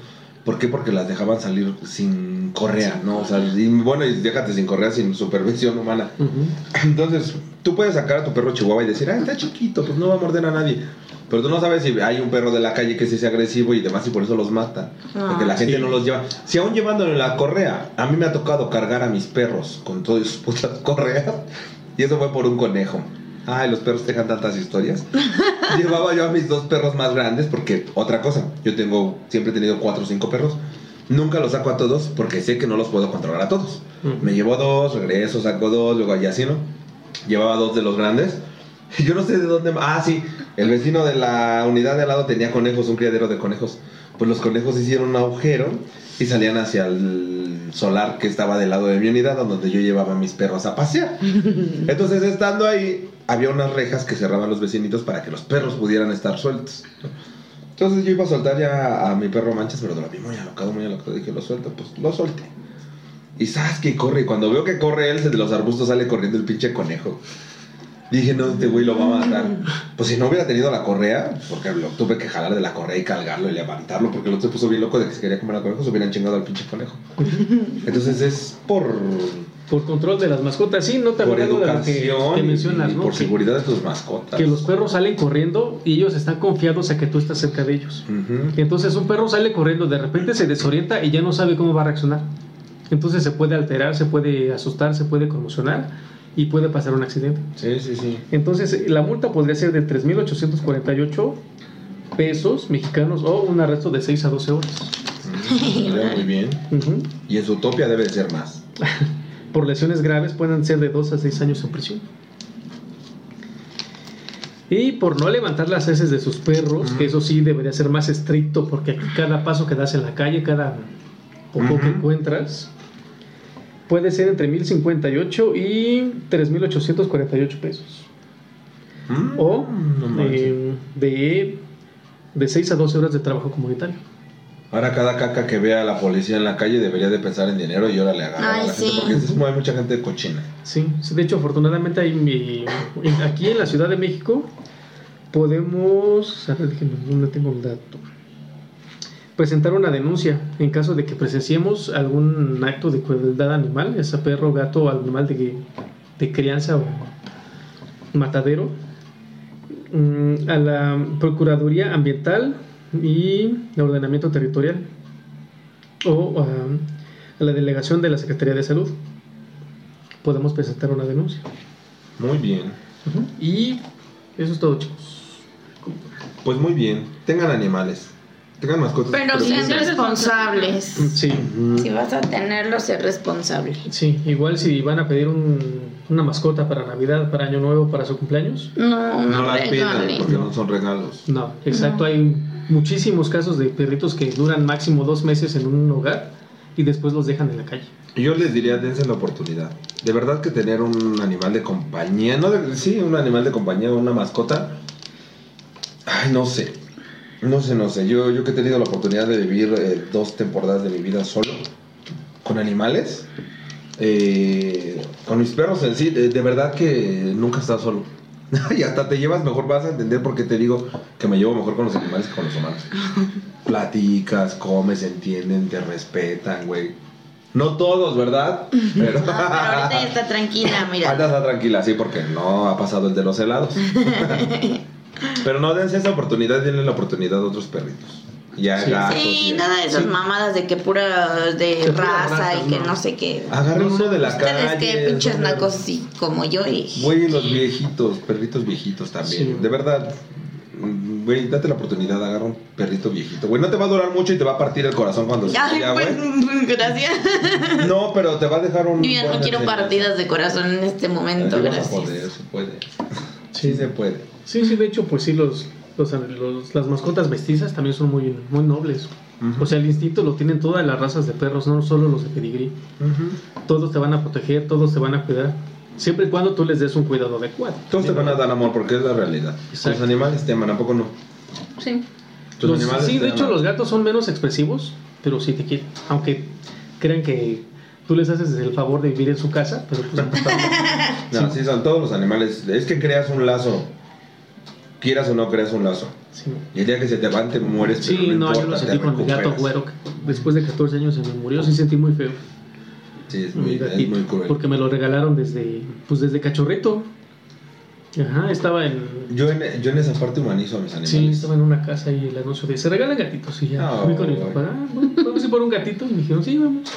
S2: ¿Por qué? Porque las dejaban salir sin correa, ¿no? O sea, y bueno, y déjate sin correa, sin supervisión humana.
S4: Ujú.
S2: Entonces, tú puedes sacar a tu perro chihuahua y decir, ah, está chiquito, pues no va a morder a nadie. Pero tú no sabes si hay un perro de la calle que sí es agresivo y demás y por eso los mata. Porque
S3: Ah,
S2: la gente
S4: sí.
S2: no los lleva. Si aún llevándole la correa, a mí me ha tocado cargar a mis perros con todas sus putas correas. Y eso fue por un conejo. Ay, los perros dejan tantas historias. Llevaba yo a mis dos perros más grandes porque, otra cosa, yo tengo, siempre he tenido cuatro o cinco perros. Nunca los saco a todos porque sé que no los puedo controlar a todos.
S4: Ujú.
S2: Me llevo dos, regreso, saco dos, luego y así, ¿no? Llevaba dos de los grandes. Y yo no sé de dónde. Ah, sí. El vecino de la unidad de al lado tenía conejos, un criadero de conejos. Pues los conejos hicieron un agujero y salían hacia el solar que estaba del lado de mi unidad, donde yo llevaba a mis perros a pasear. Entonces, estando ahí, había unas rejas que cerraban los vecinitos para que los perros pudieran estar sueltos. Entonces yo iba a soltar ya a mi perro manchas, pero lo vi muy alocado, muy alocado. Dije, lo suelto, pues lo solté. Y sabes que corre. Y cuando veo que corre él, de los arbustos sale corriendo el pinche conejo. Dije, no, este güey lo va a matar. Pues si no hubiera tenido la correa, porque lo tuve que jalar de la correa y cargarlo y levantarlo, porque el otro se puso bien loco de que se quería comer al conejo, se hubieran chingado al pinche conejo. Entonces es por
S4: Por control de las mascotas, sí, no
S2: Por
S4: lo que,
S2: educación
S4: que
S2: y-
S4: mencionas,
S2: y
S4: ¿no?
S2: por
S4: Que-
S2: seguridad de tus mascotas.
S4: que los perros salen corriendo y ellos están confiados a que tú estás cerca de ellos. Entonces un perro sale corriendo, de repente se desorienta y ya no sabe cómo va a reaccionar. Entonces se puede alterar, se puede asustar, se puede conmocionar y puede pasar un accidente.
S2: Sí, sí, sí.
S4: Entonces la multa podría ser de 3.848 pesos mexicanos o un arresto de 6 a 12 horas.
S2: Estaría muy bien. Y en su utopia debe de ser más.
S4: Por lesiones graves pueden ser de 2 a 6 años en prisión. Y por no levantar las heces de sus perros, que eso sí debería ser más estricto, porque aquí cada paso que das en la calle, cada popó que encuentras, puede ser entre 1058 y 3848 pesos.
S2: Mm,
S4: O
S2: no
S4: eh, de, de 6 a 12 horas de trabajo comunitario.
S2: Ahora cada caca que vea a la policía en la calle debería de pensar en dinero y ahora le agarra a la gente. Porque es como hay mucha gente cochina.
S4: Sí, sí, de hecho, afortunadamente hay mi- aquí en la Ciudad de México podemos, a ver, déjenme, no tengo un dato, presentar una denuncia en caso de que presenciemos algún acto de crueldad animal, ya sea perro, gato o animal de, de crianza o matadero, mm, a la Procuraduría Ambiental y de Ordenamiento Territorial o a- a la Delegación de la Secretaría de Salud podemos presentar una denuncia.
S2: Muy bien.
S4: Y eso es todo, chicos.
S2: Pues muy bien. Tengan animales. Tengan mascotas.
S3: Pero sean
S1: sean
S3: responsables.
S4: Sí.
S3: Si vas a tenerlo, ser responsable.
S4: sí, igual si van a pedir un- una mascota para Navidad, para Año Nuevo, para su cumpleaños.
S3: No,
S2: No
S3: no,
S2: las pidan porque no son regalos.
S4: No, exacto, hay muchísimos casos de perritos que duran máximo dos meses en un hogar y después los dejan en la calle.
S2: Yo les diría, dense la oportunidad. De verdad que tener un animal de compañía, no de- sí, un animal de compañía o una mascota. Ay, no sé. No sé, no sé. Yo, yo que he tenido la oportunidad de vivir eh, dos temporadas de mi vida solo, con animales, eh, con mis perros en sí, de, de verdad que nunca estado solo. y hasta te llevas mejor, vas a entender por qué te digo que me llevo mejor con los animales que con los humanos. Platicas, comes, entienden, te respetan, güey. No todos, ¿verdad? Pero,
S3: No, pero ahorita ya está tranquila, mira.
S2: Ahorita está tranquila, sí, porque no ha pasado el de los helados. Pero no dense esa oportunidad, denle la oportunidad a otros perritos. Ya
S4: Sí.
S2: gatos.
S3: Sí, nada de esas
S4: Sí.
S3: mamadas de que pura de
S4: Que pura
S3: raza y que
S4: no.
S3: no sé qué.
S2: Agarren
S4: No
S2: uno de la
S3: Ustedes
S2: calle.
S3: que pinches nacos así como yo y...
S2: Güey, los viejitos, perritos viejitos también.
S4: Sí.
S2: De verdad, mm, güey, date la oportunidad, agarra un perrito viejito. Güey, no te va a durar mucho y te va a partir el corazón cuando se
S3: Ay,
S2: vaya,
S3: pues,
S2: güey.
S3: gracias.
S2: No, pero te va a dejar un.
S3: Yo ya no quiero
S2: enseñanza.
S3: partidas de corazón en este momento,
S2: Sí vas a
S3: gracias.
S2: poder, se puede. Sí se puede.
S4: Sí, sí, de hecho, pues sí, los, los, los- las mascotas mestizas también son muy, muy nobles. O sea, el instinto lo tienen todas las razas de perros, no solo los de pedigrí. Todos te van a proteger, todos te van a cuidar, siempre y cuando tú les des un cuidado adecuado.
S2: Todos te van a dar amor porque es la realidad.
S4: Exacto.
S2: Los animales te aman, ¿a poco no?
S1: Sí.
S4: Los- sí, de hecho los gatos son menos expresivos, pero sí te quieren. Aunque crean que tú les haces el favor de vivir en su casa, pero pues
S2: No, sí, son todos los animales. Es que creas un lazo. Quieras o no creas un lazo.
S4: sí.
S2: Y el día que se te van, te mueres.
S4: Sí,
S2: pero
S4: no, yo lo sentí con mi gato güero. que Después de 14 años se me murió, sí sentí muy feo.
S2: Sí, es muy, es
S4: gatito,
S2: muy cruel.
S4: Porque me lo regalaron desde, pues desde cachorrito. Ajá, estaba en,
S2: Yo en, yo en esa parte humanizo a mis animales.
S4: sí, estaba en una casa y el anuncio de se regalan gatitos y ya.
S2: No,
S4: fui con mi
S2: güey.
S4: papá, "Ah, bueno, vamos a ir por un gatito y me dijeron, sí, vamos.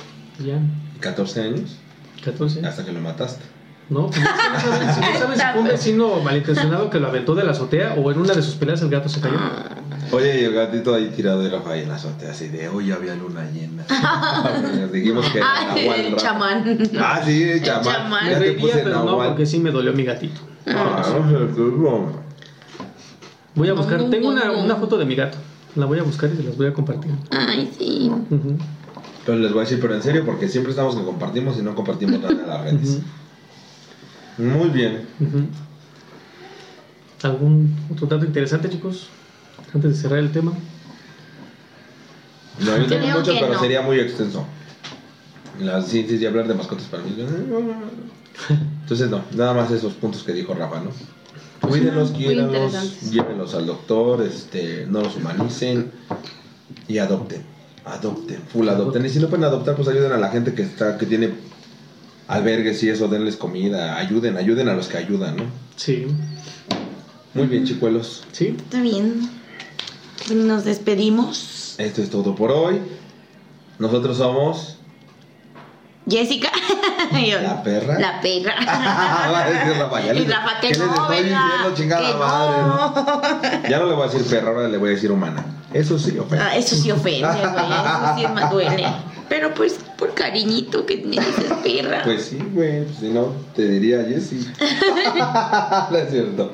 S4: Y ya,
S2: 14 años,
S4: 14.
S2: hasta que lo mataste.
S4: No, pues no saben, si no saben si fue un vecino malintencionado que lo aventó de la azotea o en una de sus peleas el gato se cayó.
S2: Oye, y el gatito ahí tirado de la falla en la azotea, así de hoy había luna llena. Dijimos que era
S3: Ay,
S2: Nahual
S3: el chamán.
S2: Ah, sí, el chamán.
S3: chamán.
S4: Me
S2: Ya te puse
S4: pero no, porque sí me dolió mi gatito.
S2: Ah.
S4: Voy a buscar, tengo una, una foto de mi gato. La voy a buscar y se las voy a compartir.
S3: Ay, sí.
S2: Pero les voy a decir, pero en serio, porque siempre estamos que compartimos y no compartimos nada en las redes. Muy bien.
S4: ¿Algún otro dato interesante, chicos? Antes de cerrar el tema.
S2: No, yo tengo muchos, pero
S3: no.
S2: sería muy extenso. Las sí, sí, sí, hablar de mascotas para mí. Entonces, no, nada más esos puntos que dijo Rafa, ¿no? Cuídenlos,
S1: muy
S2: quiéranlos, llévenlos al doctor, este, no los humanicen y adopten. Adopten, full adopten. Y si no pueden adoptar, pues ayuden a la gente que está, que tiene albergues y eso, denles comida, ayuden, ayuden a los que ayudan, ¿no?
S4: Sí,
S2: Muy bien, chicuelos.
S4: sí.
S3: Está bien. Nos despedimos.
S2: Esto es todo por hoy. Nosotros somos
S3: Jessica. Yo-
S2: la perra.
S3: La perra.
S2: Va a decir Rafa, ya
S3: y
S2: les-
S3: Rafa, que
S2: ¿qué les
S3: no,
S2: estoy
S3: venga,
S2: diciendo, chingada
S3: que
S2: madre?
S3: no.
S2: Ya no le voy a decir perra, ahora le voy a decir humana. Eso sí, ofende.
S3: Ah, eso sí ofende, güey. Eso sí es más duele. Pero pues por cariñito que me dices perra.
S2: Pues sí, güey. Si no, te diría Jessy. no es cierto.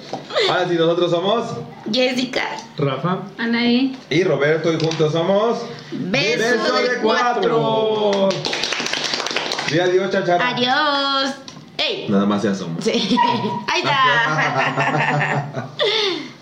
S2: Ahora sí, nosotros somos.
S3: Jessica.
S4: Rafa.
S1: Anaí.
S2: Y Roberto, y juntos somos.
S3: Beso,
S2: Beso
S3: de,
S2: de
S3: cuatro.
S2: Sí, adiós, chachara.
S3: Adiós. ¡Ey!
S2: Nada más ya somos.
S3: Sí. Ahí está.